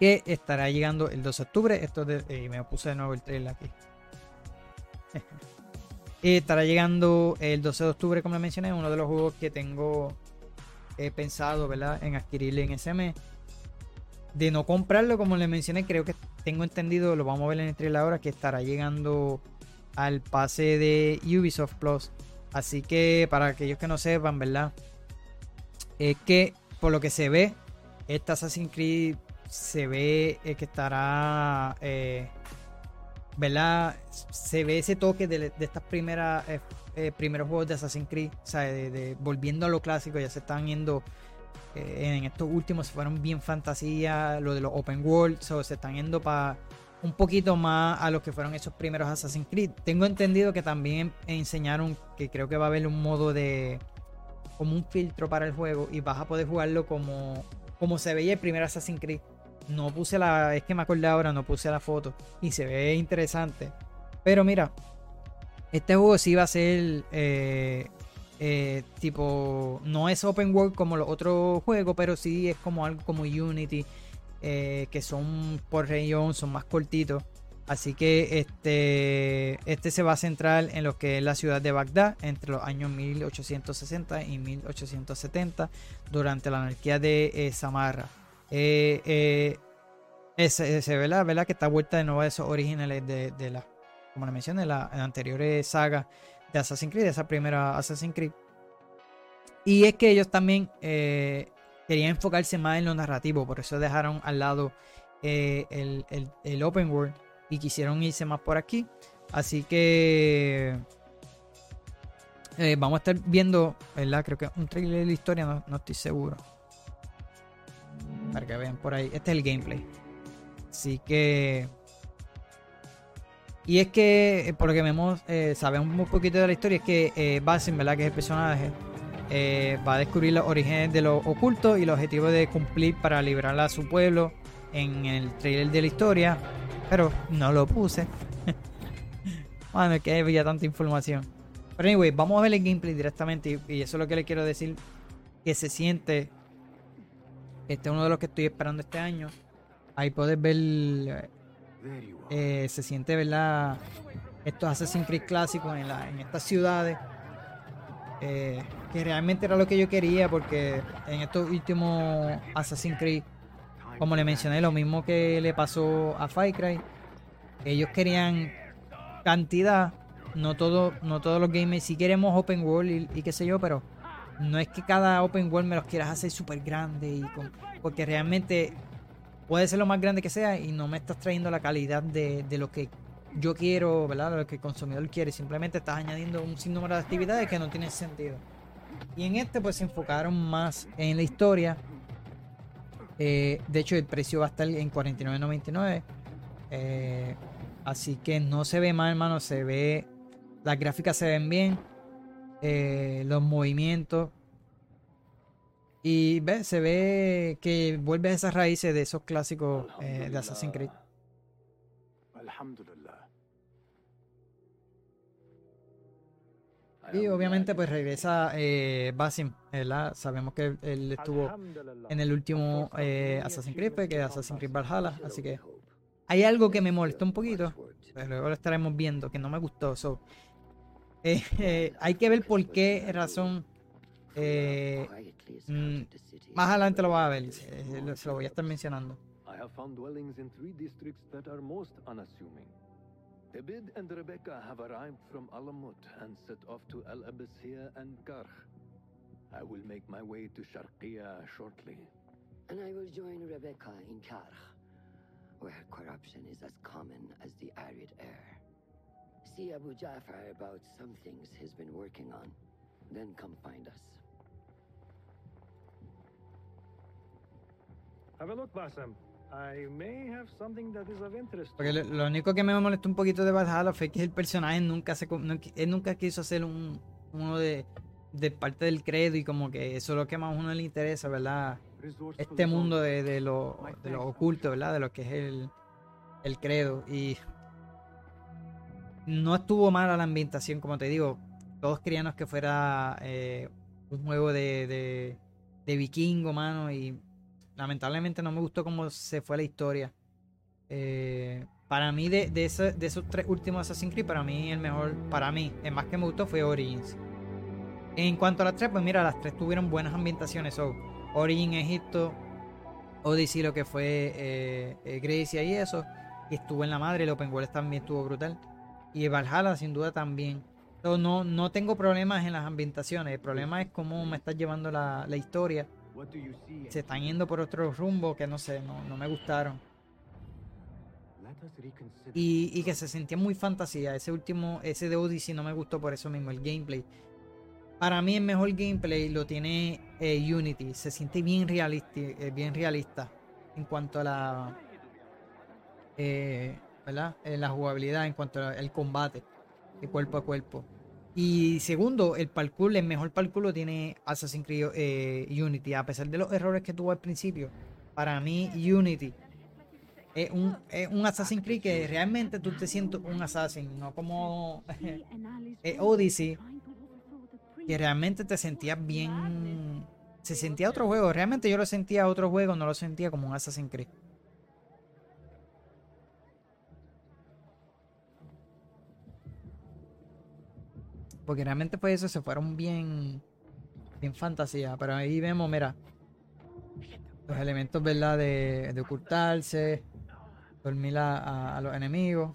que estará llegando el 2 de octubre. Esto de, eh, me puse de nuevo el trailer aquí. estará llegando el 12 de octubre, como le mencioné, uno de los juegos que tengo he pensado, ¿verdad? En adquirirle en ese mes. De no comprarlo, como le mencioné, creo que tengo entendido, lo vamos a ver en el trailer ahora, que estará llegando al pase de Ubisoft Plus. Así que para aquellos que no sepan, ¿verdad? Es que por lo que se ve, esta Assassin's Creed se ve eh, que estará eh, ¿verdad? Se ve ese toque de, estas primeras eh, primeros juegos de Assassin's Creed, o sea, de, volviendo a lo clásico, ya se están yendo en estos últimos, se fueron bien fantasía, lo de los open world, se están yendo para un poquito más a lo que fueron esos primeros Assassin's Creed. Tengo entendido que también enseñaron que creo que va a haber un modo de como un filtro para el juego y vas a poder jugarlo como como se veía el primer Assassin's Creed. No puse la, es que me acordé ahora, no puse la foto y se ve interesante. Pero mira, este juego sí va a ser eh, eh, tipo, no es open world como los otros juegos, pero sí es como algo como Unity, eh, que son por región, son más cortitos. Así que este, este se va a centrar en lo que es la ciudad de Bagdad entre los años 1860 y 1870 durante la anarquía de Samarra. Se, ve la verdad que está vuelta de nuevo a esos orígenes de, de la como le mencioné, la, la anterior saga de Assassin's Creed, esa primera Assassin's Creed. Y es que ellos también eh, querían enfocarse más en lo narrativo, por eso dejaron al lado eh, el, open world y quisieron irse más por aquí. Así que eh, vamos a estar viendo, ¿verdad? Creo que un trailer de la historia, no, no, estoy seguro. Para que vean por ahí. Este es el gameplay. Así que y es que, eh, por lo que vemos, eh, sabemos un poquito de la historia, es que eh, ¿verdad? Que es el personaje, eh, va a descubrir los orígenes de lo oculto y el objetivo de cumplir para liberar a su pueblo en el trailer de la historia. Pero no lo puse. bueno, es que había tanta información. Pero anyway, vamos a ver el gameplay directamente y, eso es lo que le quiero decir. Que se siente. Este es uno de los que estoy esperando este año. Ahí puedes ver eh, se siente, ¿verdad? Estos Assassin's Creed clásicos en, en estas ciudades. Eh, que realmente era lo que yo quería porque en estos últimos Assassin's Creed, como le mencioné, lo mismo que le pasó a Far Cry, ellos querían cantidad, no todo, no todos los gamers, si queremos open world y, qué sé yo, pero no es que cada open world me los quieras hacer súper grande y porque realmente puede ser lo más grande que sea y no me estás trayendo la calidad de, lo que yo quiero, ¿verdad? Lo que el consumidor quiere. Simplemente estás añadiendo un sinnúmero de actividades que no tienen sentido. Y en este pues se enfocaron más en la historia. Eh, de hecho el precio va a estar en 49.99. Eh, así que no se ve mal, hermano. Se ve... Las gráficas se ven bien. Eh, los movimientos. Y ve, se ve que vuelve a esas raíces de esos clásicos eh, de Assassin's Creed. Y obviamente pues regresa eh, Basim, ¿verdad? Sabemos que él estuvo en el último eh, Assassin's Creed, pues, que es Assassin's Creed Valhalla, así que hay algo que me molestó un poquito, pero luego lo estaremos viendo, que no me gustó. Eh, hay que ver por qué razón eh, mm, más adelante lo va a ver, se, se lo voy a estar mencionando. I have found dwellings in three districts that are most unassuming. Abid and Rebecca have arrived from Alamut and set off to Al Abyssiya and Karh. I will make my way to Sharqiya shortly. And I will join Rebecca in Karh, where corruption is as common as the arid air. See Abu Jafar about some things he's been working on, then come find us. Porque lo, único que me molestó un poquito de Valhalla fue que el personaje nunca se él nunca quiso hacer un uno de, de parte del credo y como que eso es lo que más a uno le interesa, ¿verdad? Este mundo de, de, lo, de lo oculto, ¿verdad? De lo que es el, el credo. Y no estuvo mala la ambientación, como te digo. Todos queríamos que fuera eh, un juego de, de, vikingo, mano, y lamentablemente no me gustó cómo se fue la historia. Eh, para mí, de, de, esos tres últimos Assassin's Creed, para mí el mejor, para mí, el más que me gustó fue Origins. En cuanto a las tres, pues mira, las tres tuvieron buenas ambientaciones. So, Origin Egipto, Odyssey, lo que fue eh, eh, Grecia y eso. Y estuvo en la madre, el Open World también estuvo brutal. Y Valhalla, sin duda, también. no, no tengo problemas en las ambientaciones. El problema es cómo me estás llevando la, la historia se están yendo por otro rumbo que no sé, no, no me gustaron. Y, y que se sentía muy fantasía. Ese último, ese de Odyssey no me gustó por eso mismo, el gameplay. Para mí el mejor gameplay lo tiene eh, Unity. Se siente bien realista, eh, bien realista en cuanto a la, eh, ¿verdad? la jugabilidad, en cuanto al combate, de cuerpo a cuerpo. Y segundo, el parkour, el mejor parkour lo tiene Assassin's Creed Unity. A pesar de los errores que tuvo al principio, para mí Unity es un, es un Assassin's Creed que realmente tú te sientes un Assassin, no como Odyssey que realmente te sentías bien. Se sentía otro juego. Realmente yo lo sentía otro juego, no lo sentía como un Assassin's Creed. Porque realmente fue eso, se fueron bien. Bien fantasía. Pero ahí vemos, mira. Los elementos, ¿verdad? De, ocultarse. Dormir a, los enemigos.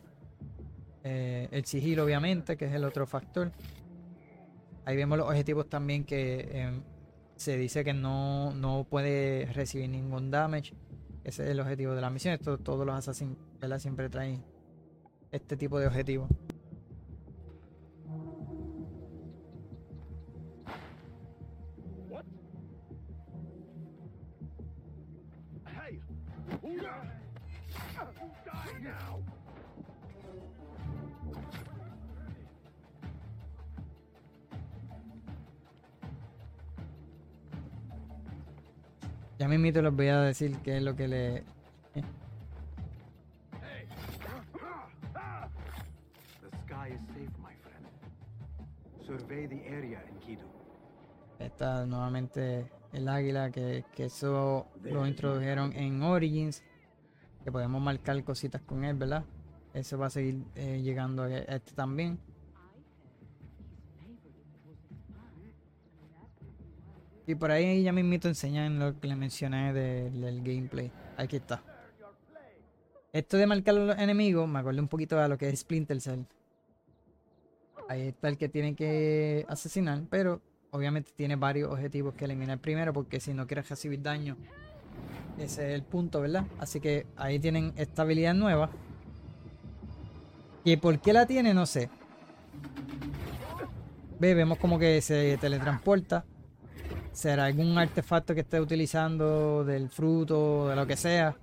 Eh, el sigilo, obviamente, que es el otro factor. Ahí vemos los objetivos también que em, se dice que no, no, puede recibir ningún damage. Ese es el objetivo de la misión. Esto, todos los assassins siempre traen este tipo de objetivos. Ya mismito les voy a decir qué es lo que le... Está nuevamente el águila que, que eso lo introdujeron en Origins. Que podemos marcar cositas con él, ¿verdad? Eso va a seguir eh, llegando a este también. Y por ahí ya a enseñar lo que le mencioné del gameplay. Aquí está. Esto de marcar a los enemigos me acuerdo un poquito a lo que es Splinter Cell. Ahí está el que tiene que asesinar, pero obviamente tiene varios objetivos que eliminar primero porque si no quieres recibir daño, ese es el punto, ¿verdad? Así que ahí tienen esta habilidad nueva. ¿Y por qué la tiene? No sé. Ve, vemos como que se teletransporta será algún artefacto que esté utilizando del fruto, de lo que sea,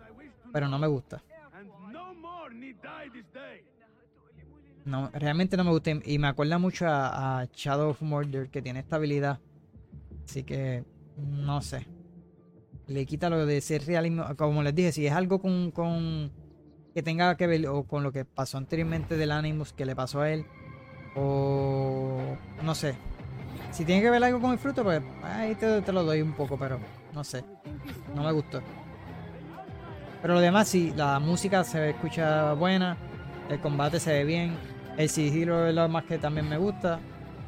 pero no me gusta. No, realmente no me gusta y me acuerda mucho a, Shadow of Murder que tiene esta habilidad. Así que no sé. Le quita lo de ser realismo. Como les dije, si es algo con, con que tenga que ver o con lo que pasó anteriormente del Animus que le pasó a él. O no sé, si tiene que ver algo con el fruto, pues ahí te, lo doy un poco, pero no sé. No me gustó. Pero lo demás sí, la música se escucha buena, el combate se ve bien, el sigilo es lo más que también me gusta.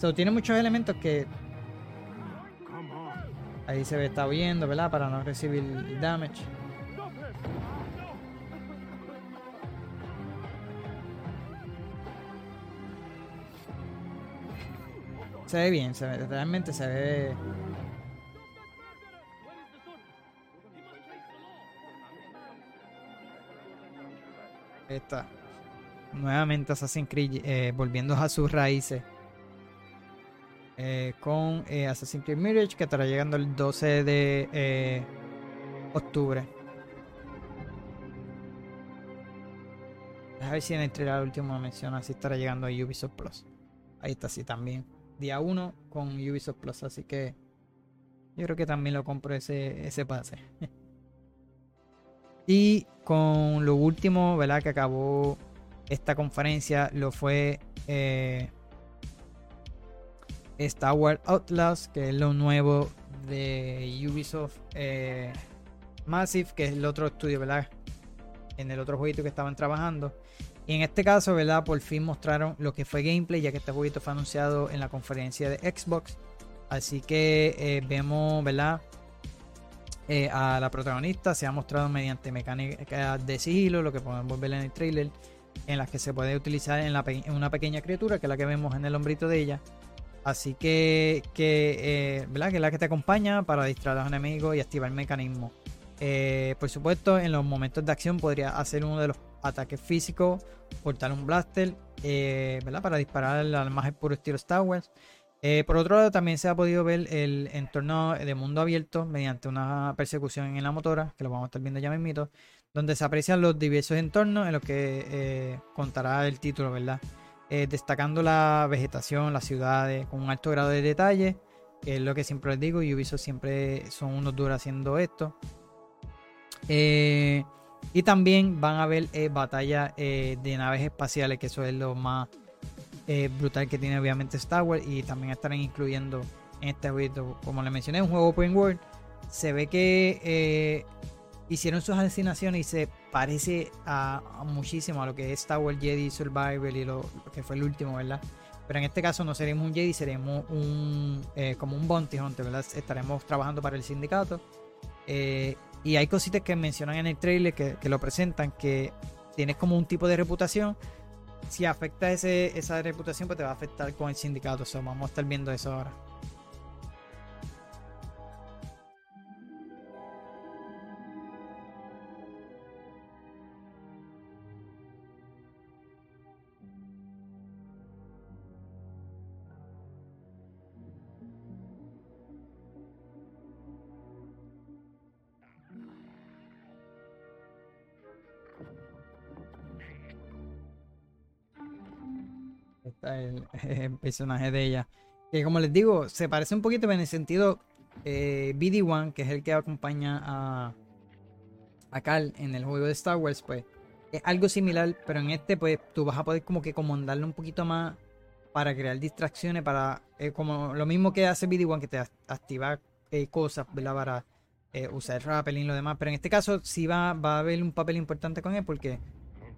O tiene muchos elementos que ahí se ve está viendo, ¿verdad? Para no recibir damage. Se ve bien, se ve, realmente se ve. Esta. Nuevamente Assassin's Creed eh, volviendo a sus raíces. Eh, con eh, Assassin's Creed Mirage que estará llegando el 12 de octubre. A ver si en el la última mención así estará llegando a Ubisoft Plus. Ahí está, sí, también día 1 con Ubisoft Plus. Así que yo creo que también lo compro ese, ese pase. y con lo último, ¿verdad? Que acabó esta conferencia, lo fue eh, Star Wars Outlast, que es lo nuevo de Ubisoft eh, Massive, que es el otro estudio, ¿verdad? En el otro jueguito que estaban trabajando. Y en este caso, ¿verdad? Por fin mostraron lo que fue gameplay, ya que este jueguito fue anunciado en la conferencia de Xbox. Así que eh, vemos, ¿verdad? Eh, a la protagonista se ha mostrado mediante mecánica de sigilo, lo que podemos ver en el trailer, en las que se puede utilizar en, una pequeña criatura, que es la que vemos en el hombrito de ella. Así que, que eh, ¿verdad? Que es la que te acompaña para distraer a los enemigos y activar el mecanismo. Por supuesto, en los momentos de acción podría hacer uno de los ataques físicos, cortar un blaster, eh, ¿verdad? Para disparar al más puro estilo Star Wars. Eh, por otro lado, también se ha podido ver el entorno de mundo abierto mediante una persecución en la motora, que lo vamos a estar viendo ya mismito, donde se aprecian los diversos entornos en los que eh, contará el título, ¿verdad? Eh, destacando la vegetación, las ciudades, con un alto grado de detalle, que es lo que siempre les digo, y Ubisoft siempre son unos duros haciendo esto. Y también van a ver batallas de naves espaciales, que eso es lo más eh, brutal que tiene obviamente Star Wars y también estarán incluyendo en este juego. Como le mencioné, un juego open world. Se ve que eh, hicieron sus alucinaciones y se parece a, muchísimo a lo que es Star Wars Jedi Survival y lo, que fue el último, ¿verdad? Pero en este caso no seremos un Jedi, seremos un eh, como un Bounty Hunter, ¿verdad? Estaremos trabajando para el sindicato. Y hay cositas que mencionan en el trailer que, que, lo presentan, que tienes como un tipo de reputación si afecta ese, esa reputación, pues te va a afectar con el sindicato. So, vamos a estar viendo eso ahora. Personaje de ella. Que como les digo, se parece un poquito en el sentido eh, BD-1, que es el que acompaña a, a Carl en el juego de Star Wars, pues es algo similar, pero en este pues tú vas a poder como que comandarle un poquito más para crear distracciones, para eh, como lo mismo que hace BD-1, que te activa eh, cosas, ¿verdad? Para usar el rappelling y lo demás, pero en este caso sí va, va a haber un papel importante con él porque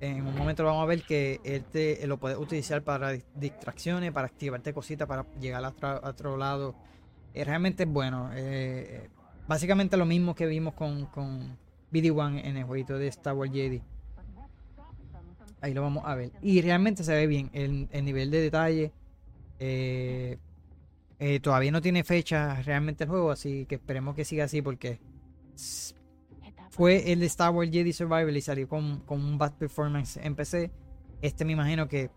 en un momento vamos a ver que este lo puedes utilizar para distracciones, para activarte cositas, para llegar a otro, lado. Eh, realmente bueno. Eh, básicamente lo mismo que vimos con, con BD-1 en el jueguito de Star Wars Jedi. Ahí lo vamos a ver. Y realmente se ve bien el, nivel de detalle. todavía no tiene fecha realmente el juego, así que esperemos que siga así porque fue el Star Wars Jedi Survival y salió con, un bad performance en PC. Este me imagino que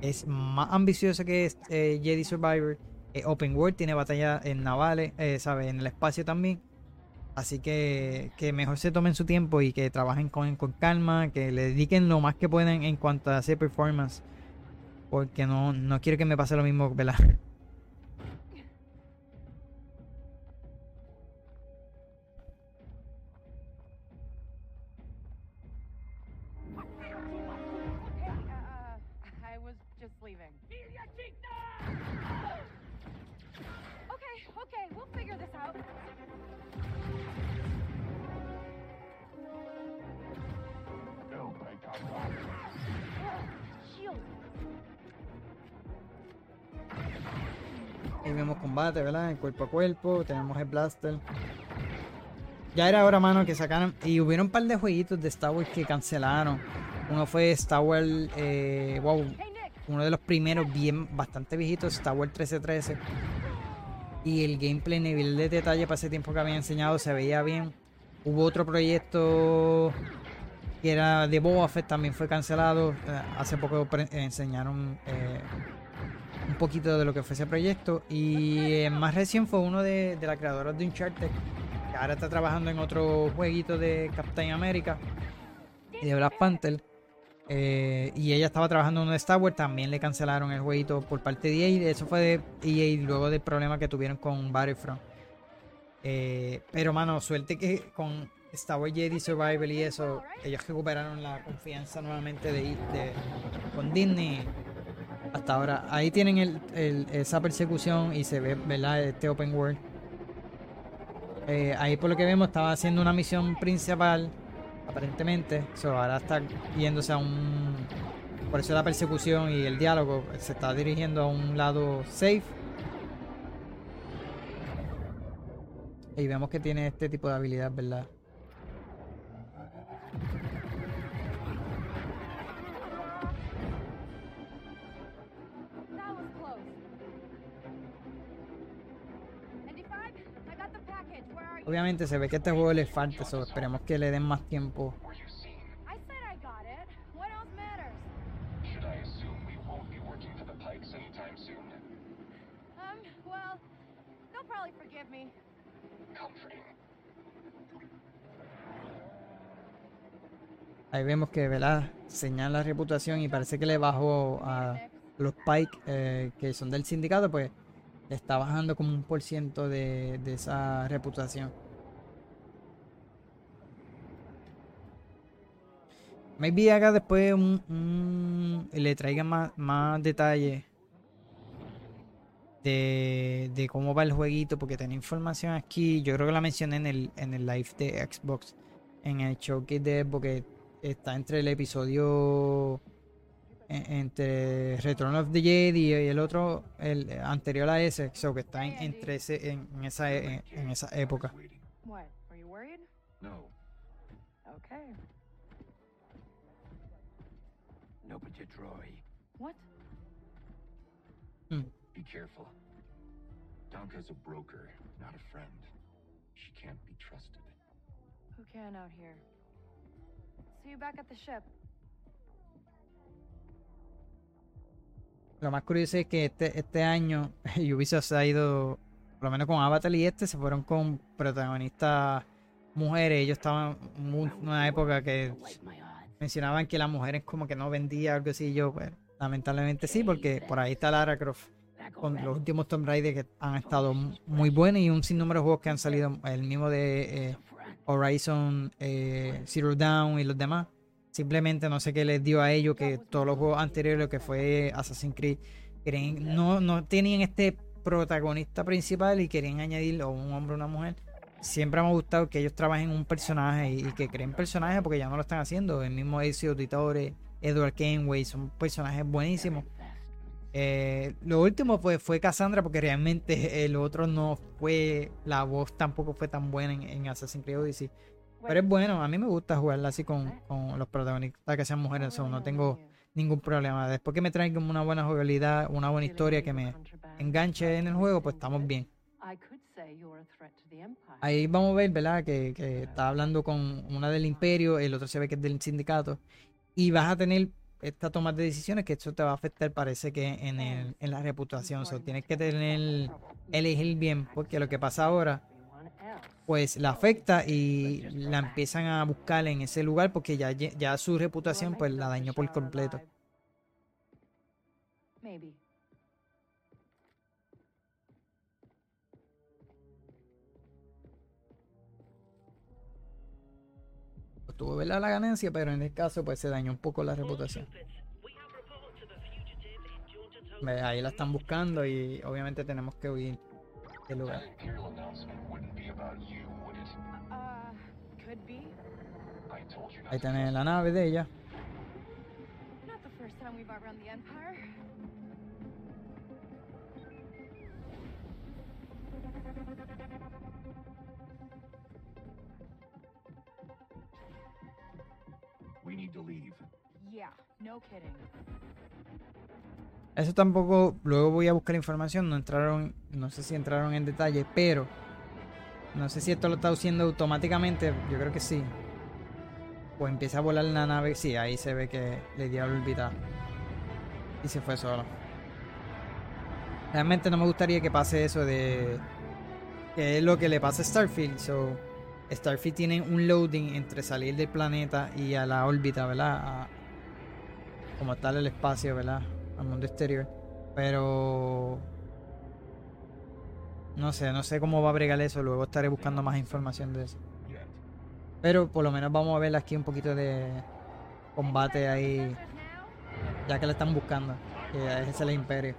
es más ambicioso que eh, Jedi Survivor. Eh, open World tiene batalla en navales, eh, ¿sabe? En el espacio también. Así que, que mejor se tomen su tiempo y que trabajen con, con calma, que le dediquen lo más que pueden en cuanto a hacer performance. Porque no, no quiero que me pase lo mismo, ¿verdad? Vemos combate, ¿verdad? En cuerpo a cuerpo. Tenemos el blaster. Ya era hora, mano, que sacaran. Y hubieron un par de jueguitos de Star Wars que cancelaron. Uno fue Star Wars. Eh, wow. Uno de los primeros, bien, bastante viejitos, Star Wars 1313. Y el gameplay, nivel de detalle para ese tiempo que había enseñado, se veía bien. Hubo otro proyecto que era de Boba Fett, también fue cancelado. Eh, hace poco enseñaron eh, un poquito de lo que fue ese proyecto. Y el más recién fue uno de, de la creadora de Uncharted, que ahora está trabajando en otro jueguito de Captain America y de Black Panther. Eh, y ella estaba trabajando en un Star Wars, también le cancelaron el jueguito por parte de EA. Eso fue de EA luego del problema que tuvieron con Battlefront. Eh, pero mano, suerte que con Star Wars Jedi Survival y eso, ellos recuperaron la confianza nuevamente de, de con Disney hasta ahora. Ahí tienen el, esa persecución y se ve, ¿verdad? Este open world. Eh, ahí por lo que vemos estaba haciendo una misión principal, aparentemente. So, ahora está yéndose a un... Por eso la persecución y el diálogo se está dirigiendo a un lado safe. Y vemos que tiene este tipo de habilidad, ¿verdad? Obviamente se ve que este juego le falta, eso esperemos que le den más tiempo. Um. Ahí vemos que, ¿verdad? Señala reputación y parece que le bajó a los Pike eh, que son del sindicato, pues le está bajando como un por ciento de, de esa reputación. Maybe haga después un, le traiga más, más detalles de, de cómo va el jueguito, porque tenía información aquí. Yo creo que la mencioné en el, en el live de Xbox, en el showcase de Xbox, que está entre el episodio entre Return of the Jedi y el otro, el anterior a ese, so que está en, entre ese, en, en esa, en, en esa época. Waiting. What? Are you worried? No. Okay. No, but you Troy. What? Be careful. Donka's a broker, not a friend. She can't be trusted. Who can out here? See you back at the ship. Lo más curioso es que este, este año Ubisoft se ha ido, por lo menos con Avatar y este, se fueron con protagonistas mujeres. Ellos estaban en un- una época que mencionaban que las mujeres como que no vendía algo así. Yo, pues, lamentablemente sí, porque por ahí está Lara Croft con los últimos Tomb Raider que han estado muy buenos y un sinnúmero de juegos que han salido, el mismo de eh, Horizon eh, Zero Dawn y los demás. Simplemente no sé qué les dio a ellos que todos los juegos anteriores, que fue Assassin's Creed, querían- no, no tenían este protagonista principal y querían añadir o un hombre o una mujer. Siempre me ha gustado que ellos trabajen un personaje y, y que creen personajes porque ya no lo están haciendo. El mismo Ezio Auditore, Edward Kenway, son personajes buenísimos. Eh, lo último pues, fue Cassandra porque realmente el otro no fue, la voz tampoco fue tan buena en, en Assassin's Creed Odyssey. Pero es bueno, a mí me gusta jugarla así con, con los protagonistas que sean mujeres, so, no tengo ningún problema. Después que me traigan una buena jugabilidad, una buena historia que me enganche en el juego, pues estamos bien. Ahí vamos a ver, ¿verdad? Que, que está hablando con una del imperio, el otro se ve que es del sindicato. Y vas a tener esta toma de decisiones que esto te va a afectar, parece que en, el, en la reputación. O tienes que tener, elegir bien, porque lo que pasa ahora, pues la afecta y la empiezan a buscar en ese lugar porque ya, ya su reputación pues la dañó por completo. Tuvo ¿verdad? la ganancia, pero en este caso pues se dañó un poco la reputación. Ahí la están buscando y obviamente tenemos que huir. That Imperial announcement wouldn't be about you, would it? Uh, could be. I told you not Ahí to tiene la nave de ella. Not the first time we've outrun the Empire. We need to leave. Yeah, no kidding. Eso tampoco, luego voy a buscar información, no entraron, no sé si entraron en detalle, pero no sé si esto lo está haciendo automáticamente, yo creo que sí. Pues empieza a volar la nave, sí, ahí se ve que le dio a la órbita y se fue solo. Realmente no me gustaría que pase eso de que es lo que le pasa a Starfield. So, Starfield tiene un loading entre salir del planeta y a la órbita, ¿verdad? A- como tal el espacio, ¿verdad? Al mundo exterior. Pero no sé, no sé cómo va a bregar eso. Luego estaré buscando más información de eso. Pero por lo menos vamos a ver aquí un poquito de combate ahí, ya que la están buscando. Que ese es el imperio.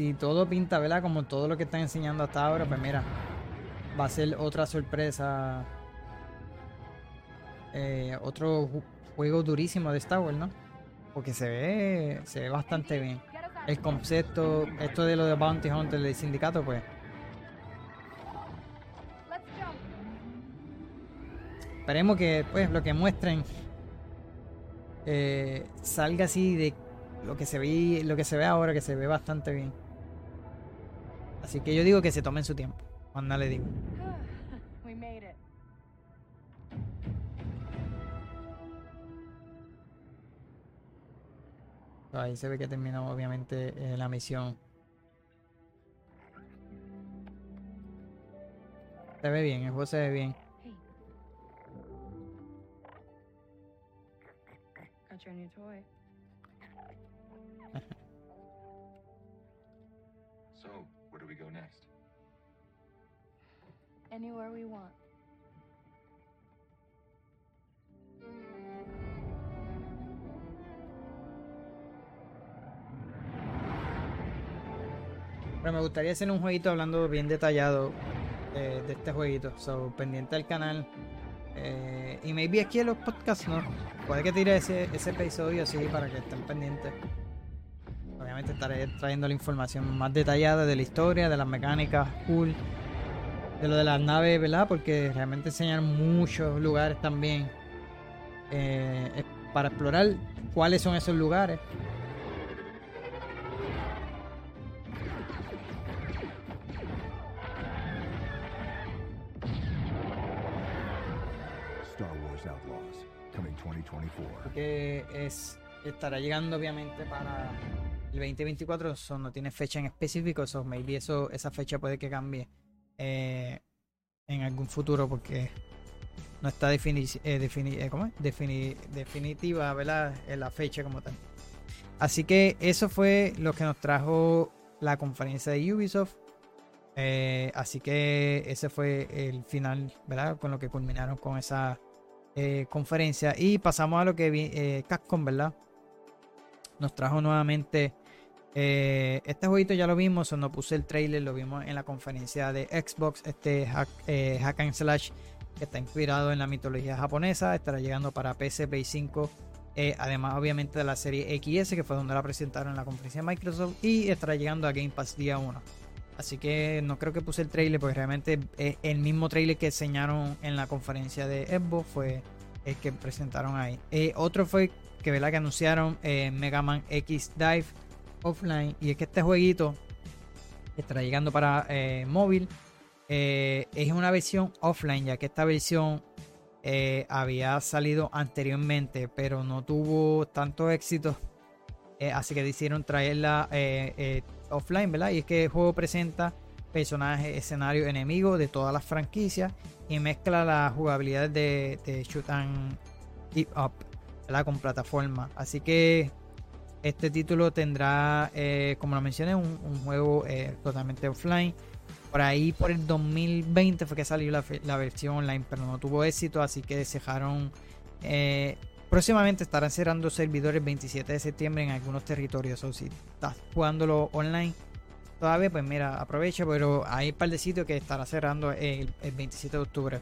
Si todo pinta, ¿verdad? Como todo lo que están enseñando hasta ahora, pues mira, va a ser otra sorpresa. Eh, otro ju- juego durísimo de Star Wars, ¿no? Porque se ve, se ve bastante bien. El concepto, esto de lo de Bounty Hunter del sindicato, pues esperemos que pues lo que muestren eh, salga así de lo que se ve lo que se ve ahora que se ve bastante bien así que yo digo que se tomen su tiempo cuando le digo. Ahí se ve que terminó obviamente eh, la misión. Se ve bien el juego se ve bien. So, go next? Anywhere we want. Pero me gustaría hacer un jueguito hablando bien detallado eh, de este jueguito. So, pendiente al canal. Eh, y maybe aquí en los podcasts, ¿no? Puede que tire ese, ese episodio así para que estén pendientes. Obviamente estaré trayendo la información más detallada de la historia, de las mecánicas, cool. De lo de las naves, ¿verdad? Porque realmente enseñan muchos lugares también. eh, para explorar cuáles son esos lugares. Star Wars Outlaws, coming 2024. que es estará llegando obviamente para el 2024 eso no tiene fecha en específico eso maybe eso esa fecha puede que cambie eh, en algún futuro porque no está defini eh, eh, ¿cómo es? Defini- definitiva ¿verdad? Eh, la fecha como tal así que eso fue lo que nos trajo la conferencia de Ubisoft así que ese fue el final verdad con lo que culminaron con esa conferencia. Y pasamos a lo que vi, Capcom, ¿verdad? Nos trajo nuevamente eh, este jueguito, ya lo vimos, o no puse el trailer, lo vimos en la conferencia de Xbox, este hack, eh, and slash que está inspirado en la mitología japonesa, estará llegando para PC, Play 5, eh, además obviamente de la serie XS, que fue donde la presentaron en la conferencia de Microsoft, y estará llegando a Game Pass día 1. Así que no creo que puse el trailer porque realmente eh, el mismo trailer que enseñaron en la conferencia de Xbox fue el que presentaron ahí. Otro fue que, ¿verdad? que anunciaron Mega Man X Dive Offline. Y es que este jueguito que estará llegando para eh, móvil eh, es una versión offline, ya que esta versión eh, había salido anteriormente, pero no tuvo tanto éxito. Así que decidieron traerla offline, ¿verdad? Y es que el juego presenta personajes, escenarios, enemigos de todas las franquicias y mezcla las jugabilidades de, de Shoot and Keep Up, ¿verdad? Con plataforma. Así que este título tendrá, eh, como lo mencioné, un, juego eh, totalmente offline. Por ahí, por el 2020 fue que salió la, versión online, pero no tuvo éxito, así que dejaron. eh, próximamente estarán cerrando servidores el 27 de septiembre en algunos territorios. O si estás jugándolo online todavía, pues mira, aprovecha, pero hay un par de sitios que estará cerrando el, el 27 de octubre.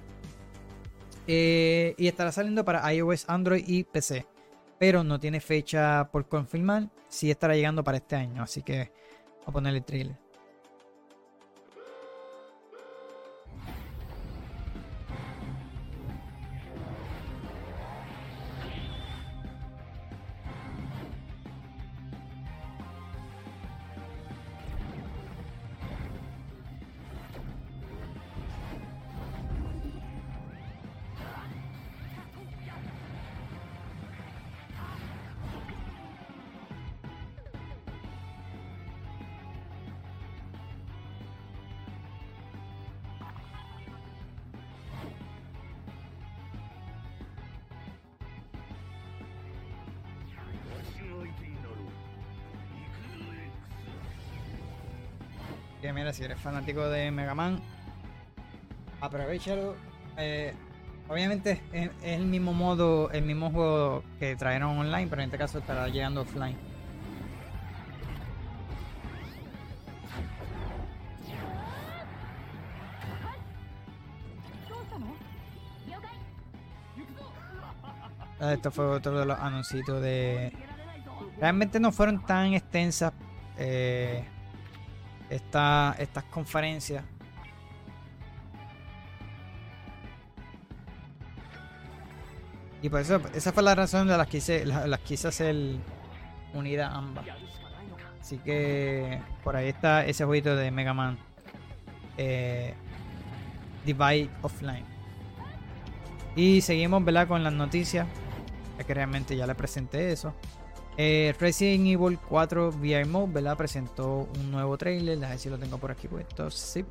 Eh, y estará saliendo para iOS, Android y PC. Pero no tiene fecha por confirmar. Sí estará llegando para este año. Así que voy a ponerle trailer. Si eres fanático de Mega Man, aprovechalo. Eh, obviamente es, es el mismo modo, el mismo juego que trajeron online, pero en este caso estará llegando offline. Ah, Esto fue otro de los anuncios de. Realmente no fueron tan extensas eh, esta- estas conferencias. Y por eso, esa fue la razón de las que quise, las, las quise hacer unidas ambas. Así que por ahí está ese jueguito de Mega Man eh, Divide Offline. Y seguimos ¿verdad? con las noticias. Ya que realmente ya le presenté eso. Eh, Resident Evil 4 VR Mode ¿verdad? presentó un nuevo trailer. A ver si lo tengo por aquí puesto. Sí.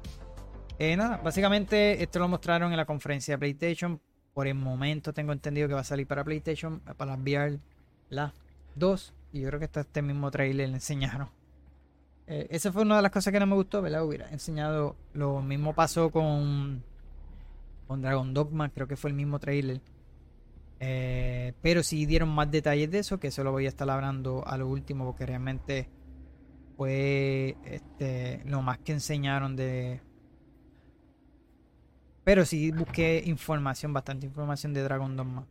Eh, nada, básicamente esto lo mostraron en la conferencia de PlayStation. Por el momento tengo entendido que va a salir para PlayStation, para las VR las 2. Y yo creo que está este mismo trailer le enseñaron. Eh, esa fue una de las cosas que no me gustó, ¿verdad? Hubiera enseñado. Lo mismo pasó con, con Dragon Dogma, creo que fue el mismo trailer. Eh, pero sí dieron más detalles de eso, que eso lo voy a estar hablando a lo último, porque realmente fue este, lo más que enseñaron de. Pero sí busqué información, bastante información de Dragon Dogma.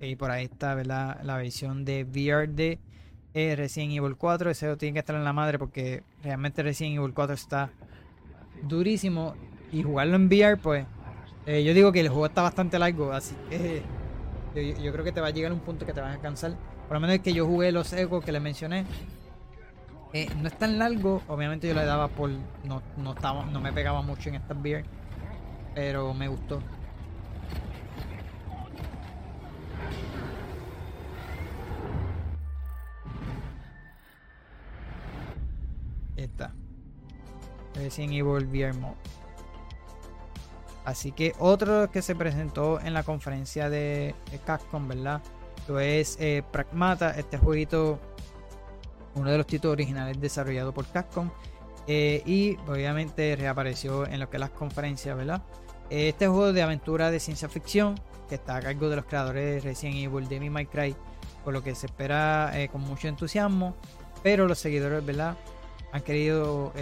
Y por ahí está, ¿verdad? La versión de VR de eh, Resident Evil 4. Ese tiene que estar en la madre porque realmente Resident Evil 4 está durísimo. Y jugarlo en VR, pues. Eh, yo digo que el juego está bastante largo, así que yo, yo creo que te va a llegar un punto que te vas a cansar. Por lo menos es que yo jugué los ecos que les mencioné. Eh, no es tan largo, obviamente yo le daba por. No, no, estaba, no me pegaba mucho en estas VR, pero me gustó. Está. Resident Evil VR Mode. Así que otro que se presentó en la conferencia de, Capcom, ¿verdad? Lo es eh, Pragmata, este jueguito, uno de los títulos originales desarrollado por Capcom. eh, y obviamente reapareció en lo que es las conferencias, ¿verdad? Este juego de aventura de ciencia ficción, que está a cargo de los creadores de Resident Evil, Devil May Cry, por lo que se espera eh, con mucho entusiasmo, pero los seguidores, ¿verdad? Han querido,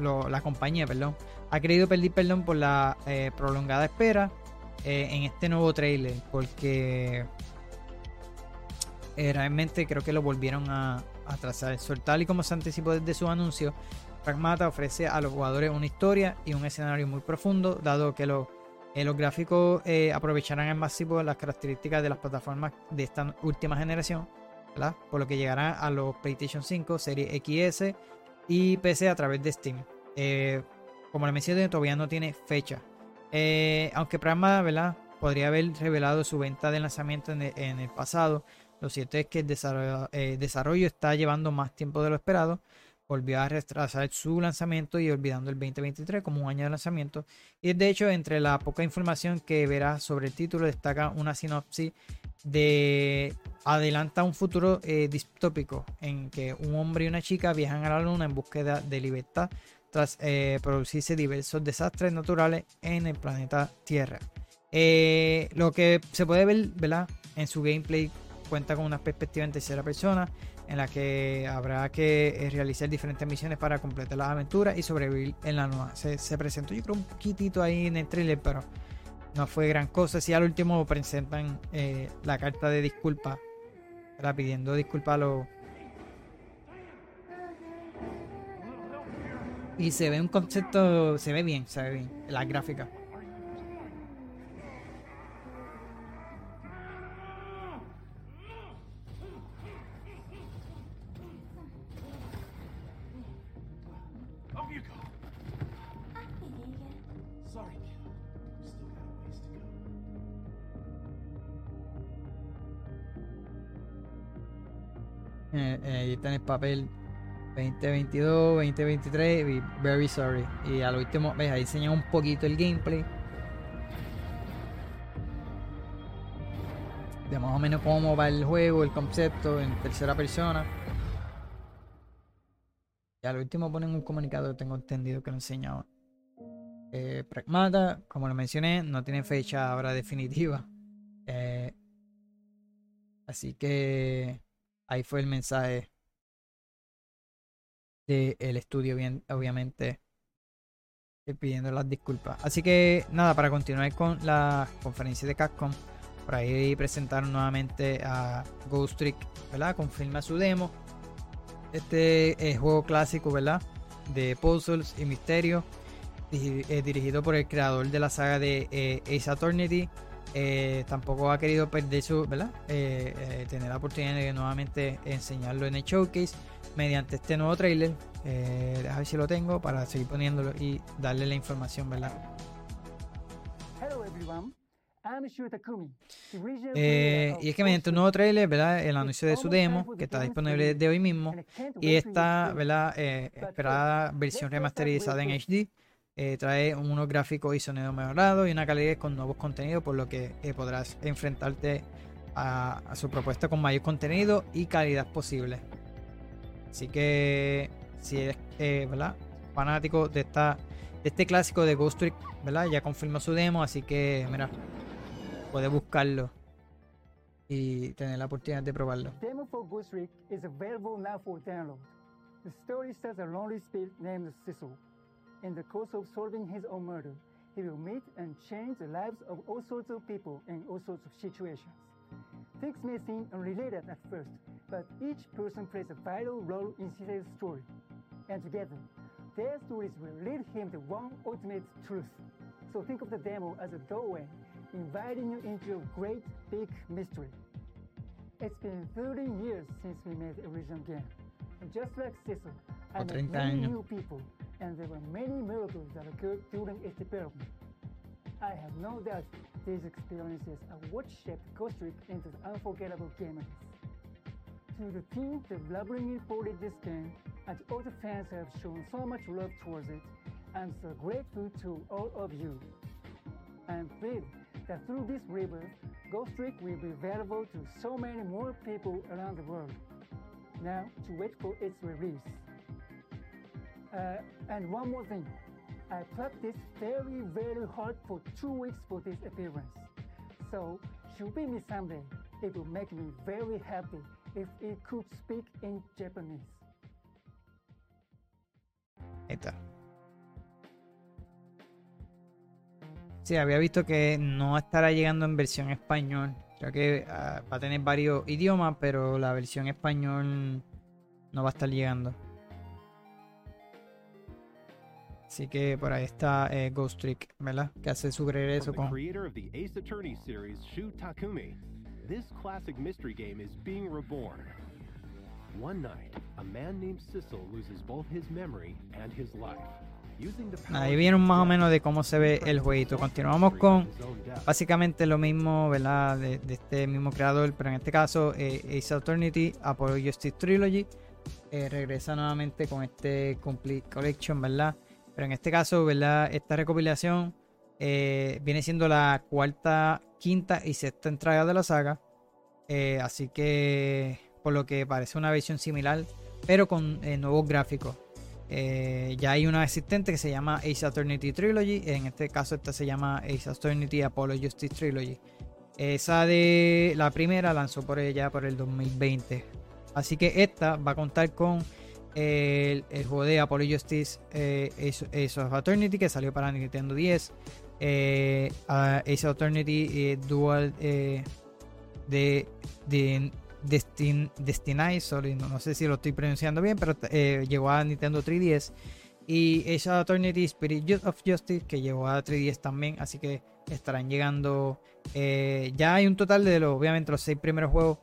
la compañía, perdón, ha querido pedir perdón por la eh, prolongada espera eh, en este nuevo trailer, porque eh, realmente creo que lo volvieron a, trazar. Sol, tal y como se anticipó desde su anuncio, Pragmata ofrece a los jugadores una historia y un escenario muy profundo, dado que los, gráficos aprovecharán al máximo las características de las plataformas de esta última generación, por lo que llegará a los PlayStation 5, Serie XS y PC a través de Steam. Eh, como le mencioné, todavía no tiene fecha. Eh, aunque Pragma, ¿verdad? Podría haber revelado su venta de lanzamiento en el, pasado. Lo cierto es que el desarrollo, eh, desarrollo está llevando más tiempo de lo esperado. Volvió a retrasar su lanzamiento y olvidando el 2023 como un año de lanzamiento. Y de hecho, entre la poca información que verás sobre el título, destaca una sinopsis de adelanta un futuro eh, distópico en que un hombre y una chica viajan a la luna en búsqueda de libertad tras eh, producirse diversos desastres naturales en el planeta Tierra. Eh, lo que se puede ver, ¿verdad? En su gameplay cuenta con una perspectiva en tercera persona en la que habrá que realizar diferentes misiones para completar las aventuras y sobrevivir en la luna. Se, se presentó yo creo un poquitito ahí en el trailer, pero no fue gran cosa. Si al último presentan eh, la carta de disculpa, pidiendo disculpas a los... Y se ve un concepto, se ve bien, se ve bien, la gráfica. Eh, eh, está en el papel 2022, 2023 y very sorry. Y al último, ves, ahí enseñan un poquito el gameplay. De más o menos cómo va el juego, el concepto en tercera persona. Y al último ponen un comunicado, tengo entendido que lo enseñaba. Eh, Pragmata, como lo mencioné, no tiene fecha ahora definitiva. Eh, así que ahí fue el mensaje del estudio, bien, obviamente, eh, pidiendo las disculpas. Así que nada, para continuar con la conferencia de Capcom, por ahí presentaron nuevamente a Ghost Trick, ¿verdad? Confirma su demo. Este eh, juego clásico, ¿verdad? De puzzles y misterio. eh, dirigido por el creador de la saga de eh, Ace Attorney. Eh, tampoco ha querido perder su, ¿verdad? Eh, eh, tener la oportunidad de nuevamente enseñarlo en el showcase mediante este nuevo trailer. Eh, déjame ver si lo tengo para seguir poniéndolo y darle la información, ¿verdad? Hello everyone, Eh, y es que mediante un nuevo trailer, ¿verdad? El anuncio de su demo, que está disponible desde hoy mismo, y esta, ¿verdad? Eh, esperada versión remasterizada en HD eh, trae unos gráficos y sonido mejorados y una calidad con nuevos contenidos, por lo que eh, podrás enfrentarte a, su propuesta con mayor contenido y calidad posible. Así que si eres eh, fanático de esta este clásico de Ghost Trick, ¿verdad? Ya confirmó su demo, así que mira, puedes buscarlo y tener la oportunidad de probarlo. Demo for Ghost Trick is available now for download. The story stars a lonely spirit named Cecil. In the course of solving his own murder, he will meet and change the lives of all sorts of people in all sorts of situations. Things may seem unrelated at first, but each person plays a vital role in Cecil's story. And together, their stories will lead him to one ultimate truth. So think of the demo as a doorway, inviting you into a great big mystery. It's been 30 years since we made the original game. Just like Cecil, I met many new people, and there were many miracles that occurred during its development. I have no doubt these experiences are what shaped Ghost Trick into the unforgettable game it is. To the team that lovingly ported this game, and all the fans have shown so much love towards it, I'm so grateful to all of you. I am thrilled that through this rebirth, Ghost Trick will be available to so many more people around the world. Now, to wait for its release. Uh, and one more thing. I practiced very, very hard for two weeks for this appearance. So, should be me someday, it will make me very happy if it could speak in Japanese. Está. Sí, había visto que no estará llegando en versión español. Creo que ah, va a tener varios idiomas, pero la versión español no va a estar llegando. Así que por ahí está eh, Ghost Trick, ¿verdad? Que hace su regreso con... creator of the Ace Attorney series, Shu Takumi, this classic mystery game is being reborn. One night, a man named Sissel loses both his memory and his life. Ahí vieron más o menos de cómo se ve el jueguito. Continuamos con básicamente lo mismo, ¿verdad? De, este mismo creador, pero en este caso eh, Ace Attorney, Apollo Justice Trilogy, eh, regresa nuevamente con este Complete Collection, ¿verdad? Pero en este caso, ¿verdad? Esta recopilación eh, viene siendo la cuarta, quinta y sexta entrega de la saga. Eh, así que, por lo que parece una versión similar, pero con nuevos gráficos. Eh, ya hay una existente que se llama Ace Attorney Trilogy. En este caso, esta se llama Ace Attorney Apollo Justice Trilogy. Esa de la primera lanzó por ella por el 2020. Así que esta va a contar con el, el juego de Apollo Justice eh, Ace, Ace of Attorney que salió para Nintendo 10. Eh, a Ace of eh, Dual eh, de, de Destin, Destiny, sorry, no, sé si lo estoy pronunciando bien, pero eh, llegó a Nintendo 3DS. Y Ace of Attorney Spirit of Justice, que llegó a 3DS también, así que estarán llegando. eh, ya hay un total de los, obviamente, los seis primeros juegos.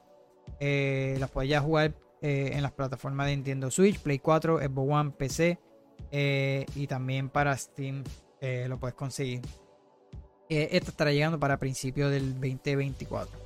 Eh, los ya jugar eh, en las plataformas de Nintendo Switch, Play 4, Xbox One, PC y también para Steam lo puedes conseguir. Esto estará llegando para principios del 2024.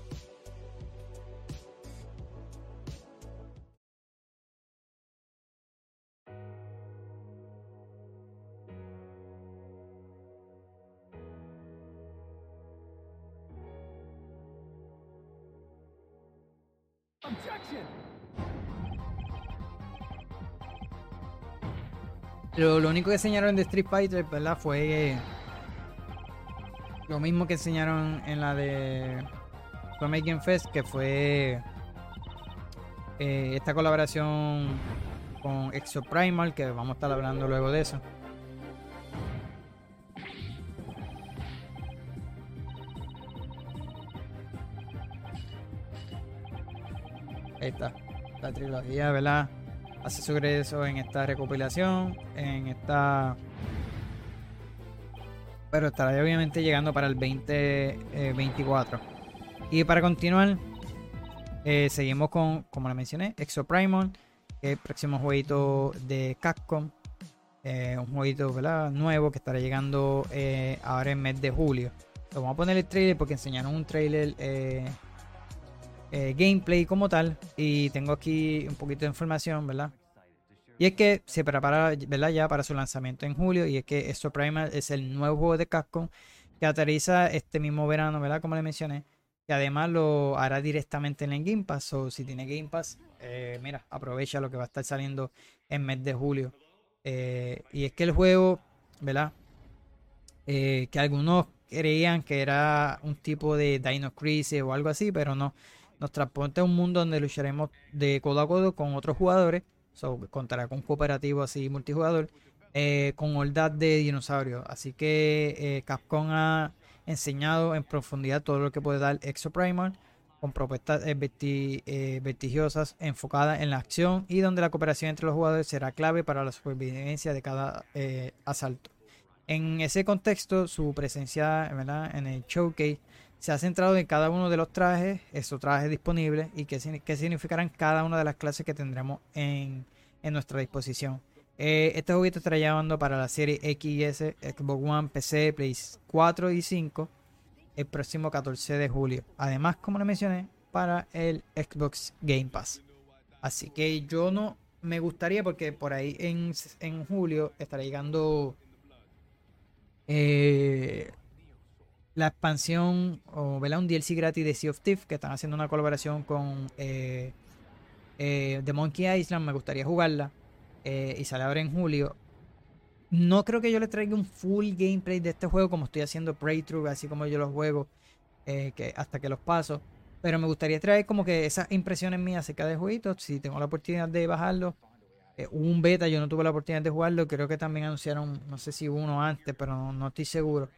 Lo, único que enseñaron de Street Fighter, ¿verdad? Fue lo mismo que enseñaron en la de Summer Game Fest, que fue eh, esta colaboración con Exo Primal, que vamos a estar hablando luego de eso. Ahí está, la trilogía, ¿verdad? Hace su regreso en esta recopilación, en esta pero estará obviamente llegando para el 2024. y para continuar, eh, seguimos con, como le mencioné, Exoprimal, que el próximo jueguito de Capcom. Eh, un jueguito nuevo que estará llegando eh, ahora en mes de julio. vamos a poner el trailer porque enseñaron un trailer gameplay como tal. Y tengo aquí un poquito de información, ¿verdad? Y es que se prepara ¿verdad? ya para su lanzamiento en julio. Y es que Exo Primal es el nuevo juego de Capcom que aterriza este mismo verano, ¿verdad? Como le mencioné. Y además lo hará directamente en el Game Pass. O si tiene Game Pass, eh, mira, aprovecha lo que va a estar saliendo en mes de julio. Eh, y es que el juego, ¿verdad? Eh, que algunos creían que era un tipo de Dino Crisis o algo así, pero no. Nos transporta a un mundo donde lucharemos de codo a codo con otros jugadores So, contará con cooperativo así multijugador. Eh, con hordas de dinosaurios. Así que eh, Capcom ha enseñado en profundidad todo lo que puede dar Exoprimal con propuestas eh, vertigiosas enfocadas en la acción y donde la cooperación entre los jugadores será clave para la supervivencia de cada asalto. En ese contexto, su presencia en el showcase se ha centrado en cada uno de los trajes, esos trajes disponibles y qué, significarán cada una de las clases que tendremos en, nuestra disposición. Eh, este juguete estará llevando para la serie XS, Xbox One, PC, Play 4 y 5 el próximo 14 de julio. Además, como le mencioné, para el Xbox Game Pass. Así que yo no me gustaría porque por ahí en, en julio estará llegando eh, la expansión o un DLC gratis de Sea of Thieves que están haciendo una colaboración con eh, eh, The Monkey Island. Me gustaría jugarla eh, y sale ahora en julio. No creo que yo le traiga un full gameplay de este juego como estoy haciendo playthrough, así como yo los juego que hasta que los paso. Pero me gustaría traer como que esas impresiones mías acerca de jueguitos. Si tengo la oportunidad de bajarlo. un beta, yo no tuve la oportunidad de jugarlo. Creo que también anunciaron, no sé si uno antes, pero no estoy seguro.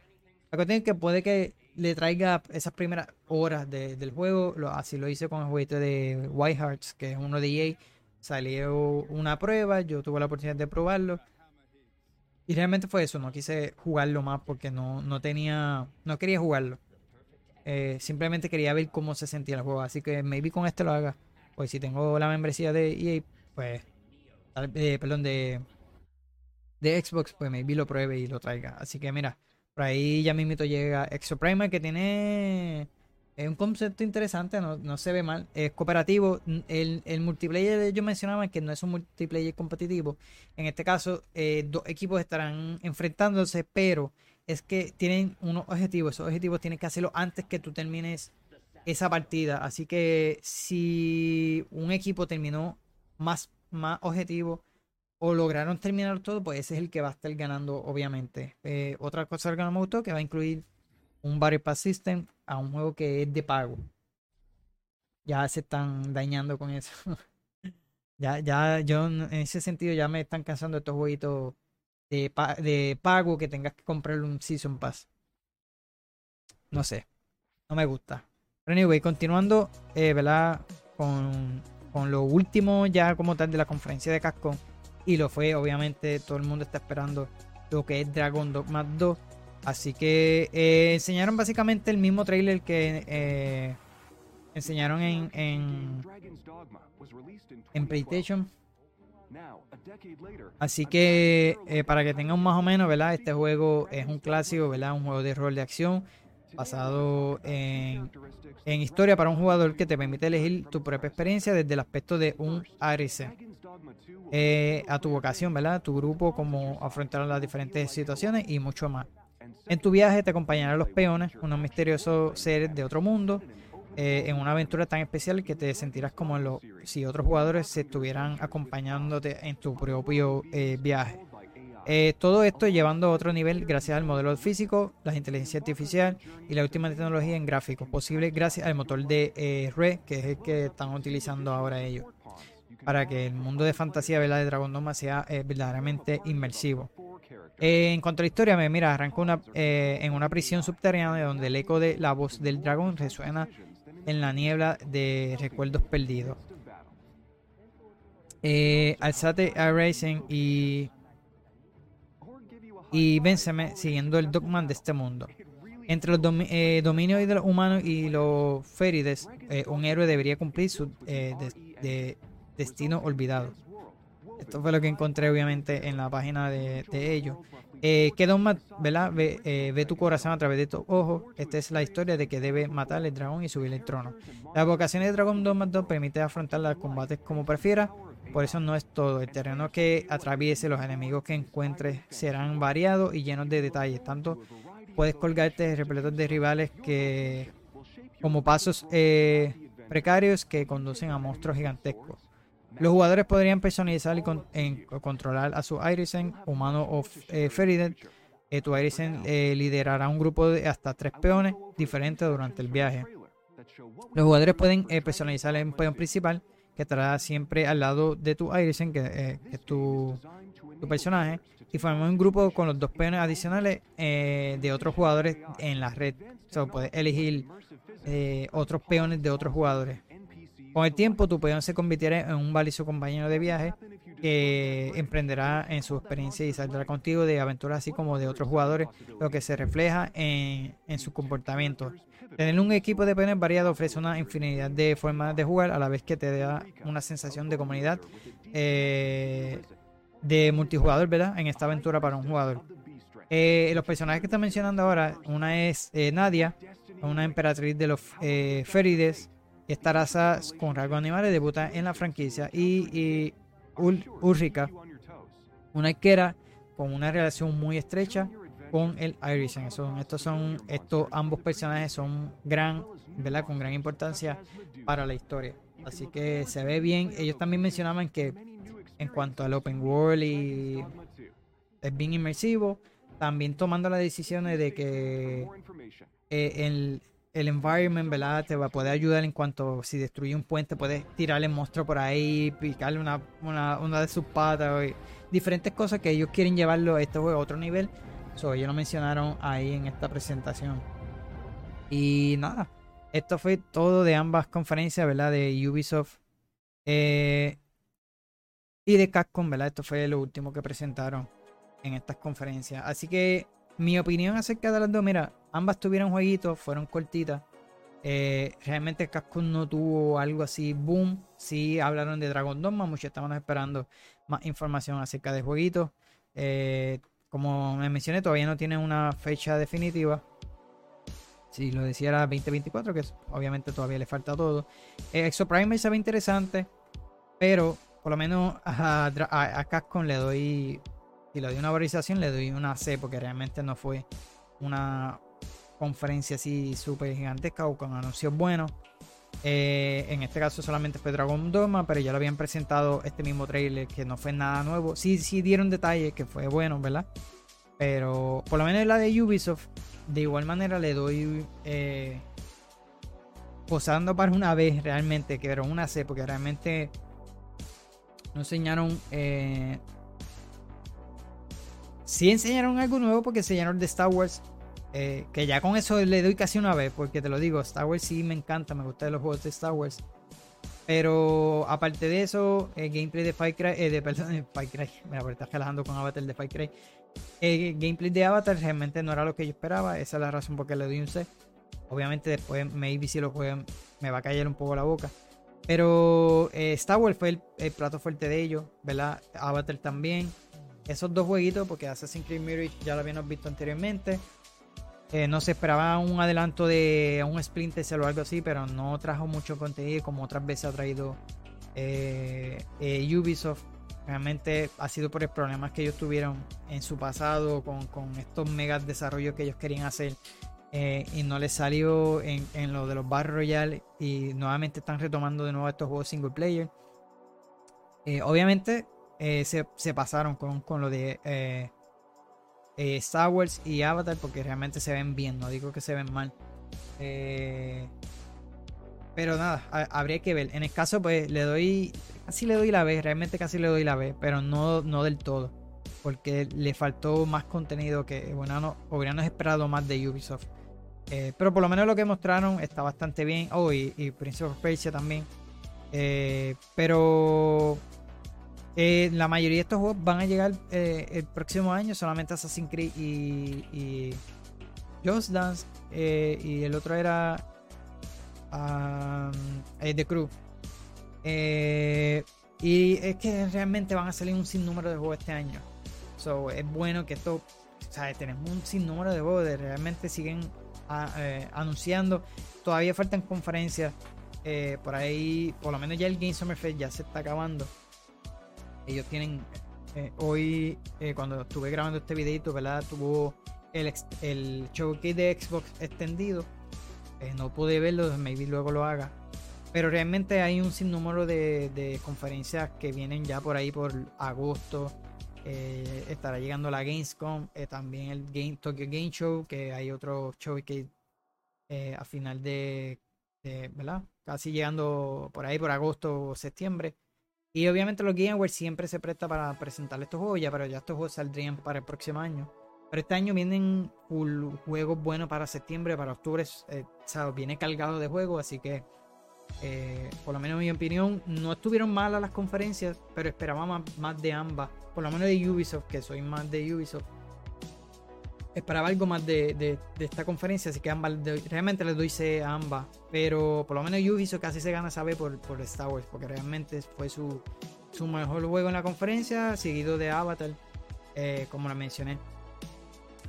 La cuestión es que puede que le traiga esas primeras horas del juego. así lo hice con el juguete de White Hearts, que es uno de EA. Salió una prueba, yo tuve la oportunidad de probarlo. Y realmente fue eso, no quise jugarlo más porque no, no tenía, no quería jugarlo. Eh, simplemente quería ver cómo se sentía el juego. Así que maybe con este lo haga. Pues si tengo la membresía de EA, pues, eh, perdón, de, de Xbox, pues maybe lo pruebe y lo traiga. Así que mira, por ahí ya mismito llega Exoprimer que tiene un concepto interesante, no, se ve mal. Es cooperativo. El, el, multiplayer yo mencionaba que no es un multiplayer competitivo. En este caso, eh, dos equipos estarán enfrentándose, pero es que tienen unos objetivos. Esos objetivos tienen que hacerlo antes que tú termines esa partida. Así que si un equipo terminó más, más objetivo o lograron terminar todo, pues ese es el que va a estar ganando, obviamente. Eh, otra cosa que no me gustó, que va a incluir un Battle Pass System a un juego que es de pago. Ya se están dañando con eso. ya, ya, yo en ese sentido ya me están cansando estos jueguitos de, de pago que tengas que comprar un Season Pass. No sé, no me gusta. Pero anyway, continuando, eh, ¿verdad? Con, con lo último ya como tal de la conferencia de Capcom y lo fue, obviamente todo el mundo está esperando lo que es Dragon Dogma 2. Así que eh, enseñaron básicamente el mismo trailer que eh, enseñaron en, en, PlayStation. Así que eh, para que tengan más o menos, ¿verdad? Este juego es un clásico, ¿verdad? Un juego de rol de acción basado en, en historia para un jugador que te permite elegir tu propia experiencia desde el aspecto de un ARC. Eh, a tu vocación, ¿verdad? Tu grupo, cómo afrontar las diferentes situaciones y mucho más. En tu viaje te acompañarán los peones, unos misteriosos seres de otro mundo, eh, en una aventura tan especial que te sentirás como si otros jugadores se estuvieran acompañándote en tu propio eh, viaje. Todo esto llevando a otro nivel gracias al modelo físico, la inteligencia artificial y la última tecnología en gráficos, posible gracias al motor de Re, que es el que están utilizando ahora ellos para que el mundo de fantasía de Dragon Dogma sea eh, verdaderamente inmersivo. Eh, en cuanto a la historia, me mira, arranca una, eh, en una prisión subterránea donde el eco de la voz del dragón resuena en la niebla de recuerdos perdidos. Alzate a Racing y y vénceme siguiendo el dogma de este mundo. Entre los domi- eh, dominios de los humanos y los férides, eh, un héroe debería cumplir su eh, de- de destino olvidado. Esto fue lo que encontré obviamente en la página de, de ellos. Eh, que Dogma, ¿verdad? Ve, tu corazón a través de tus ojos. Esta es la historia de que debe matar al dragón y subir el trono. La vocación de Dragon Dogma 2 permite afrontar los combates como prefieras. Por eso no es todo. El terreno que atraviese, los enemigos que encuentres serán variados y llenos de detalles. Tanto puedes colgarte repletos de rivales que como pasos eh, precarios que conducen a monstruos gigantescos. Los jugadores podrían personalizar y controlar a su Irisen, humano o eh, Feriden. Eh, tu Irisen eh, liderará un grupo de hasta tres peones diferentes durante el viaje. Los jugadores pueden personalizar el peón principal que estará siempre al lado de tu Irisen, que, eh, que es tu, tu personaje, y formar un grupo con los dos peones adicionales eh, de otros jugadores en la red. O sea, puedes elegir eh, otros peones de otros jugadores. Con el tiempo, tu peón se convertirá en un valioso compañero de viaje que emprenderá en su experiencia y saldrá contigo de aventuras así como de otros jugadores, lo que se refleja en, en su comportamiento. Tener un equipo de peones variado ofrece una infinidad de formas de jugar a la vez que te da una sensación de comunidad eh, de multijugador, ¿verdad? En esta aventura para un jugador. Eh, los personajes que están mencionando ahora, una es eh, Nadia, una emperatriz de los eh, Férides. Esta raza con rasgos animales debuta en la franquicia. Y Ul- Ulrika, una arquera con una relación muy estrecha con el Irisen. Son, estos son, estos ambos personajes son gran, ¿verdad? Con gran importancia para la historia. Así que se ve bien. Ellos también mencionaban que en cuanto al open world y es bien inmersivo, también tomando las decisiones de que eh, el, el environment, ¿verdad? Te va a poder ayudar en cuanto si destruye un puente, puedes tirarle monstruo por ahí, picarle una, una, de sus patas, diferentes cosas que ellos quieren llevarlo a este juego a otro nivel. So, ellos lo mencionaron ahí en esta presentación. Y nada, esto fue todo de ambas conferencias, ¿verdad? De Ubisoft eh, y de Capcom, ¿verdad? Esto fue lo último que presentaron en estas conferencias. Así que mi opinión acerca de las dos, mira, ambas tuvieron jueguitos, fueron cortitas. Eh, realmente Capcom no tuvo algo así, boom. Sí hablaron de Dragon Dogma, muchos estaban esperando más información acerca de jueguitos. Eh, como me mencioné, todavía no tiene una fecha definitiva. Si lo decía era 2024, que obviamente todavía le falta todo. Eh, Exoprimer se ve interesante, pero por lo menos a, a, a Capcom le doy, si le doy una valorización, le doy una C, porque realmente no fue una conferencia así súper gigantesca o con anuncios buenos. Eh, en este caso solamente fue Dragon Dogma, pero ya lo habían presentado este mismo trailer que no fue nada nuevo. Sí, sí dieron detalles que fue bueno, ¿verdad? Pero por lo menos la de Ubisoft, de igual manera le doy eh, posando para una vez realmente, que era una C, porque realmente no enseñaron. Eh, sí enseñaron algo nuevo porque enseñaron de Star Wars. eh, que ya con eso le doy casi una vez, porque te lo digo, Star Wars sí me encanta, me gustan los juegos de Star Wars. Pero aparte de eso, el gameplay de Far eh, de, perdón, de Far Cry, me la estás relajando con Avatar de Far Cry. El gameplay de Avatar realmente no era lo que yo esperaba, esa es la razón por la le doy un C. Obviamente después, maybe si lo juegan, me va a callar un poco la boca. Pero eh, Star Wars fue el, el plato fuerte de ellos, ¿verdad? Avatar también. Esos dos jueguitos, porque Assassin's Creed Mirage ya lo habíamos visto anteriormente. Eh, no se esperaba un adelanto de un Splinter o algo así, pero no trajo mucho contenido como otras veces ha traído eh, eh, Ubisoft. Realmente ha sido por el problemas que ellos tuvieron en su pasado con, con estos megas desarrollos que ellos querían hacer y no les salió en, en lo de los Battle Royale y nuevamente están retomando de nuevo estos juegos single player. Obviamente eh, se, se pasaron con, con lo de eh, eh, Star Wars y Avatar porque realmente se ven bien, no digo que se ven mal. Pero nada, ha- habría que ver. En el caso, pues le doy, casi le doy la B, realmente casi le doy la B, pero no, no del todo. Porque le faltó más contenido que bueno, esperado más de Ubisoft. Pero por lo menos lo que mostraron está bastante bien. Oh, y, y Prince of Persia también. Pero Eh, la mayoría de estos juegos van a llegar eh, el próximo año, solamente Assassin's Creed y, y Just Dance. eh, y el otro era um, The Crew. Y es que realmente van a salir un sinnúmero de juegos este año. So, es bueno que esto, sea, tenemos un sinnúmero de juegos, de realmente siguen a- eh, anunciando. Todavía faltan conferencias. por ahí, por lo menos ya el Game Summer Fest ya se está acabando. Ellos tienen, eh, hoy, eh, cuando estuve grabando este videito, ¿verdad? Tuvo el, el showcase de Xbox extendido. Eh, no pude verlo, maybe luego lo haga. Pero realmente hay un sinnúmero de, de conferencias que vienen ya por ahí por agosto. Estará llegando la Gamescom, también el Game, Tokyo Game Show, que hay otro show que eh, a final de, de- ¿verdad? Casi llegando por ahí por agosto o septiembre. Y obviamente los Game Awards siempre se presta para presentar estos juegos ya, pero ya estos juegos saldrían para el próximo año. Pero este año vienen juegos buenos para septiembre, para octubre, eh, o sea, viene cargado de juegos, así que eh, por lo menos en mi opinión, no estuvieron malas las conferencias, pero esperaba más, más de ambas. Por lo menos de Ubisoft, que soy más de Ubisoft. Esperaba algo más de, de- esta conferencia, así que ambas, realmente les doy C a ambas. Pero por lo menos Ubisoft casi se gana saber por, por Star Wars, porque realmente fue su, su mejor juego en la conferencia, seguido de Avatar, eh, como lo mencioné.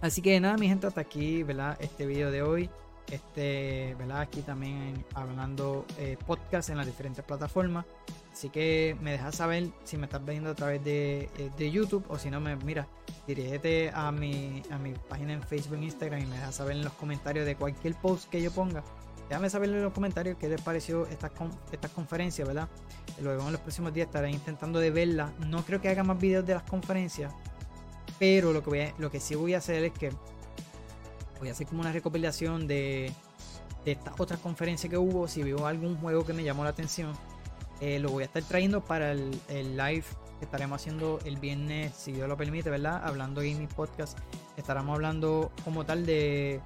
Así que nada, mi gente, hasta aquí, ¿verdad? Este video de hoy. Este, ¿verdad? Aquí también hablando eh, podcast en las diferentes plataformas. Así que me dejas saber si me estás viendo a través de, eh, de YouTube o si no, me mira, dirígete a mi, a mi página en Facebook e Instagram y me dejas saber en los comentarios de cualquier post que yo ponga. Déjame saber en los comentarios qué les pareció estas, estas conferencias, ¿verdad? Luego en los próximos días estaré intentando de verlas. No creo que haga más videos de las conferencias, pero lo que, lo que sí voy a hacer es que voy a hacer como una recopilación de, de estas otras conferencias que hubo. Si veo algún juego que me llamó la atención, eh, lo voy a estar trayendo para el, live que estaremos haciendo el viernes, si Dios lo permite, ¿verdad? Hablando Gaming Podcast. Estaremos hablando como tal de,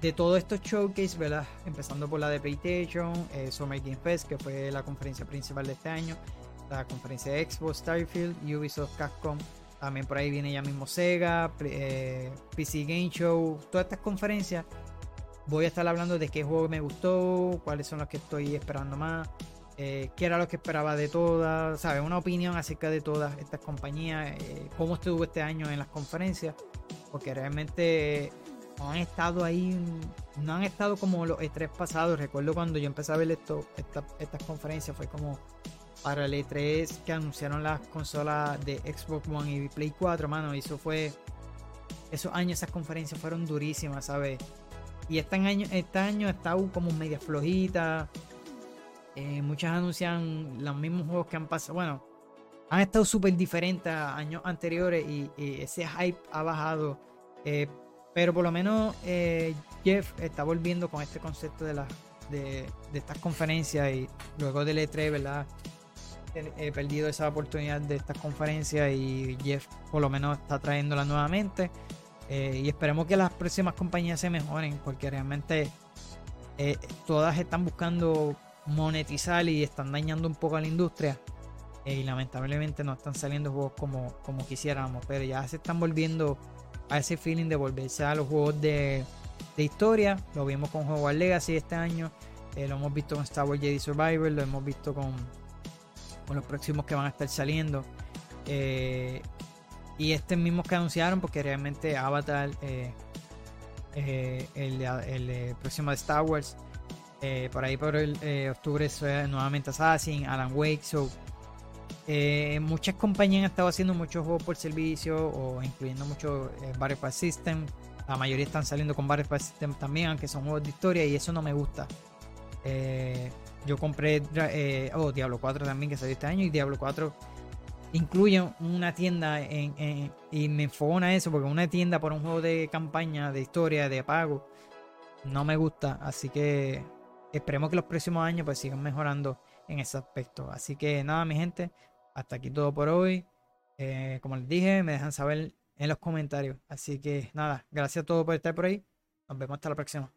de todos estos showcase, ¿verdad? Empezando por la de PlayStation, eh, Summer Game Fest, que fue la conferencia principal de este año, la conferencia de Xbox, Starfield, Ubisoft, Capcom. También por ahí viene ya mismo Sega, Play- eh, PC Game Show, todas estas conferencias. Voy a estar hablando de qué juego me gustó, cuáles son los que estoy esperando más, eh, qué era lo que esperaba de todas, ¿sabes? Una opinión acerca de todas estas compañías, eh, cómo estuvo este año en las conferencias, porque realmente no han estado ahí, no han estado como los E3 pasados. Recuerdo cuando yo empecé a ver esto, esta- estas conferencias, fue como para el E3 que anunciaron las consolas de Xbox One y Play 4, mano, eso fue, esos años, esas conferencias fueron durísimas, ¿sabes? Y este año, este año estado como media flojita. Eh, muchas anuncian los mismos juegos que han pasado. Bueno, han estado súper diferentes a años anteriores y, ese hype ha bajado. Eh, pero por lo menos eh, Jeff está volviendo con este concepto de, de, de estas conferencias y luego del E3, ¿verdad? He, perdido esa oportunidad de estas conferencias y Jeff por lo menos está trayéndola nuevamente. Eh, y esperemos que las próximas compañías se mejoren porque realmente eh, todas están buscando monetizar y están dañando un poco a la industria. Eh, y lamentablemente no están saliendo juegos como, como quisiéramos, pero ya se están volviendo a ese feeling de volverse a los juegos de, de historia. Lo vimos con Hogwarts Legacy este año, lo hemos visto con Star Wars Jedi Survivor, lo hemos visto con, con los próximos que van a estar saliendo. Eh, y este mismo que anunciaron, porque realmente Avatar, eh, eh, el, el, próximo de Star Wars, por ahí por el octubre nuevamente Assassin, Alan Wake, so, muchas compañías han estado haciendo muchos juegos por servicio o incluyendo muchos Battle Pass System. La mayoría están saliendo con Battle Pass System también, aunque son juegos de historia y eso no me gusta. Yo compré eh, oh, Diablo 4 también que salió este año y Diablo 4 incluye una tienda en, en- y me enfogona eso porque una tienda por un juego de campaña, de historia, de pago, no me gusta. Así que esperemos que los próximos años pues sigan mejorando en ese aspecto. Así que nada, mi gente, hasta aquí todo por hoy. Eh, como les dije, me dejan saber en los comentarios. Así que nada, gracias a todos por estar por ahí. Nos vemos hasta la próxima.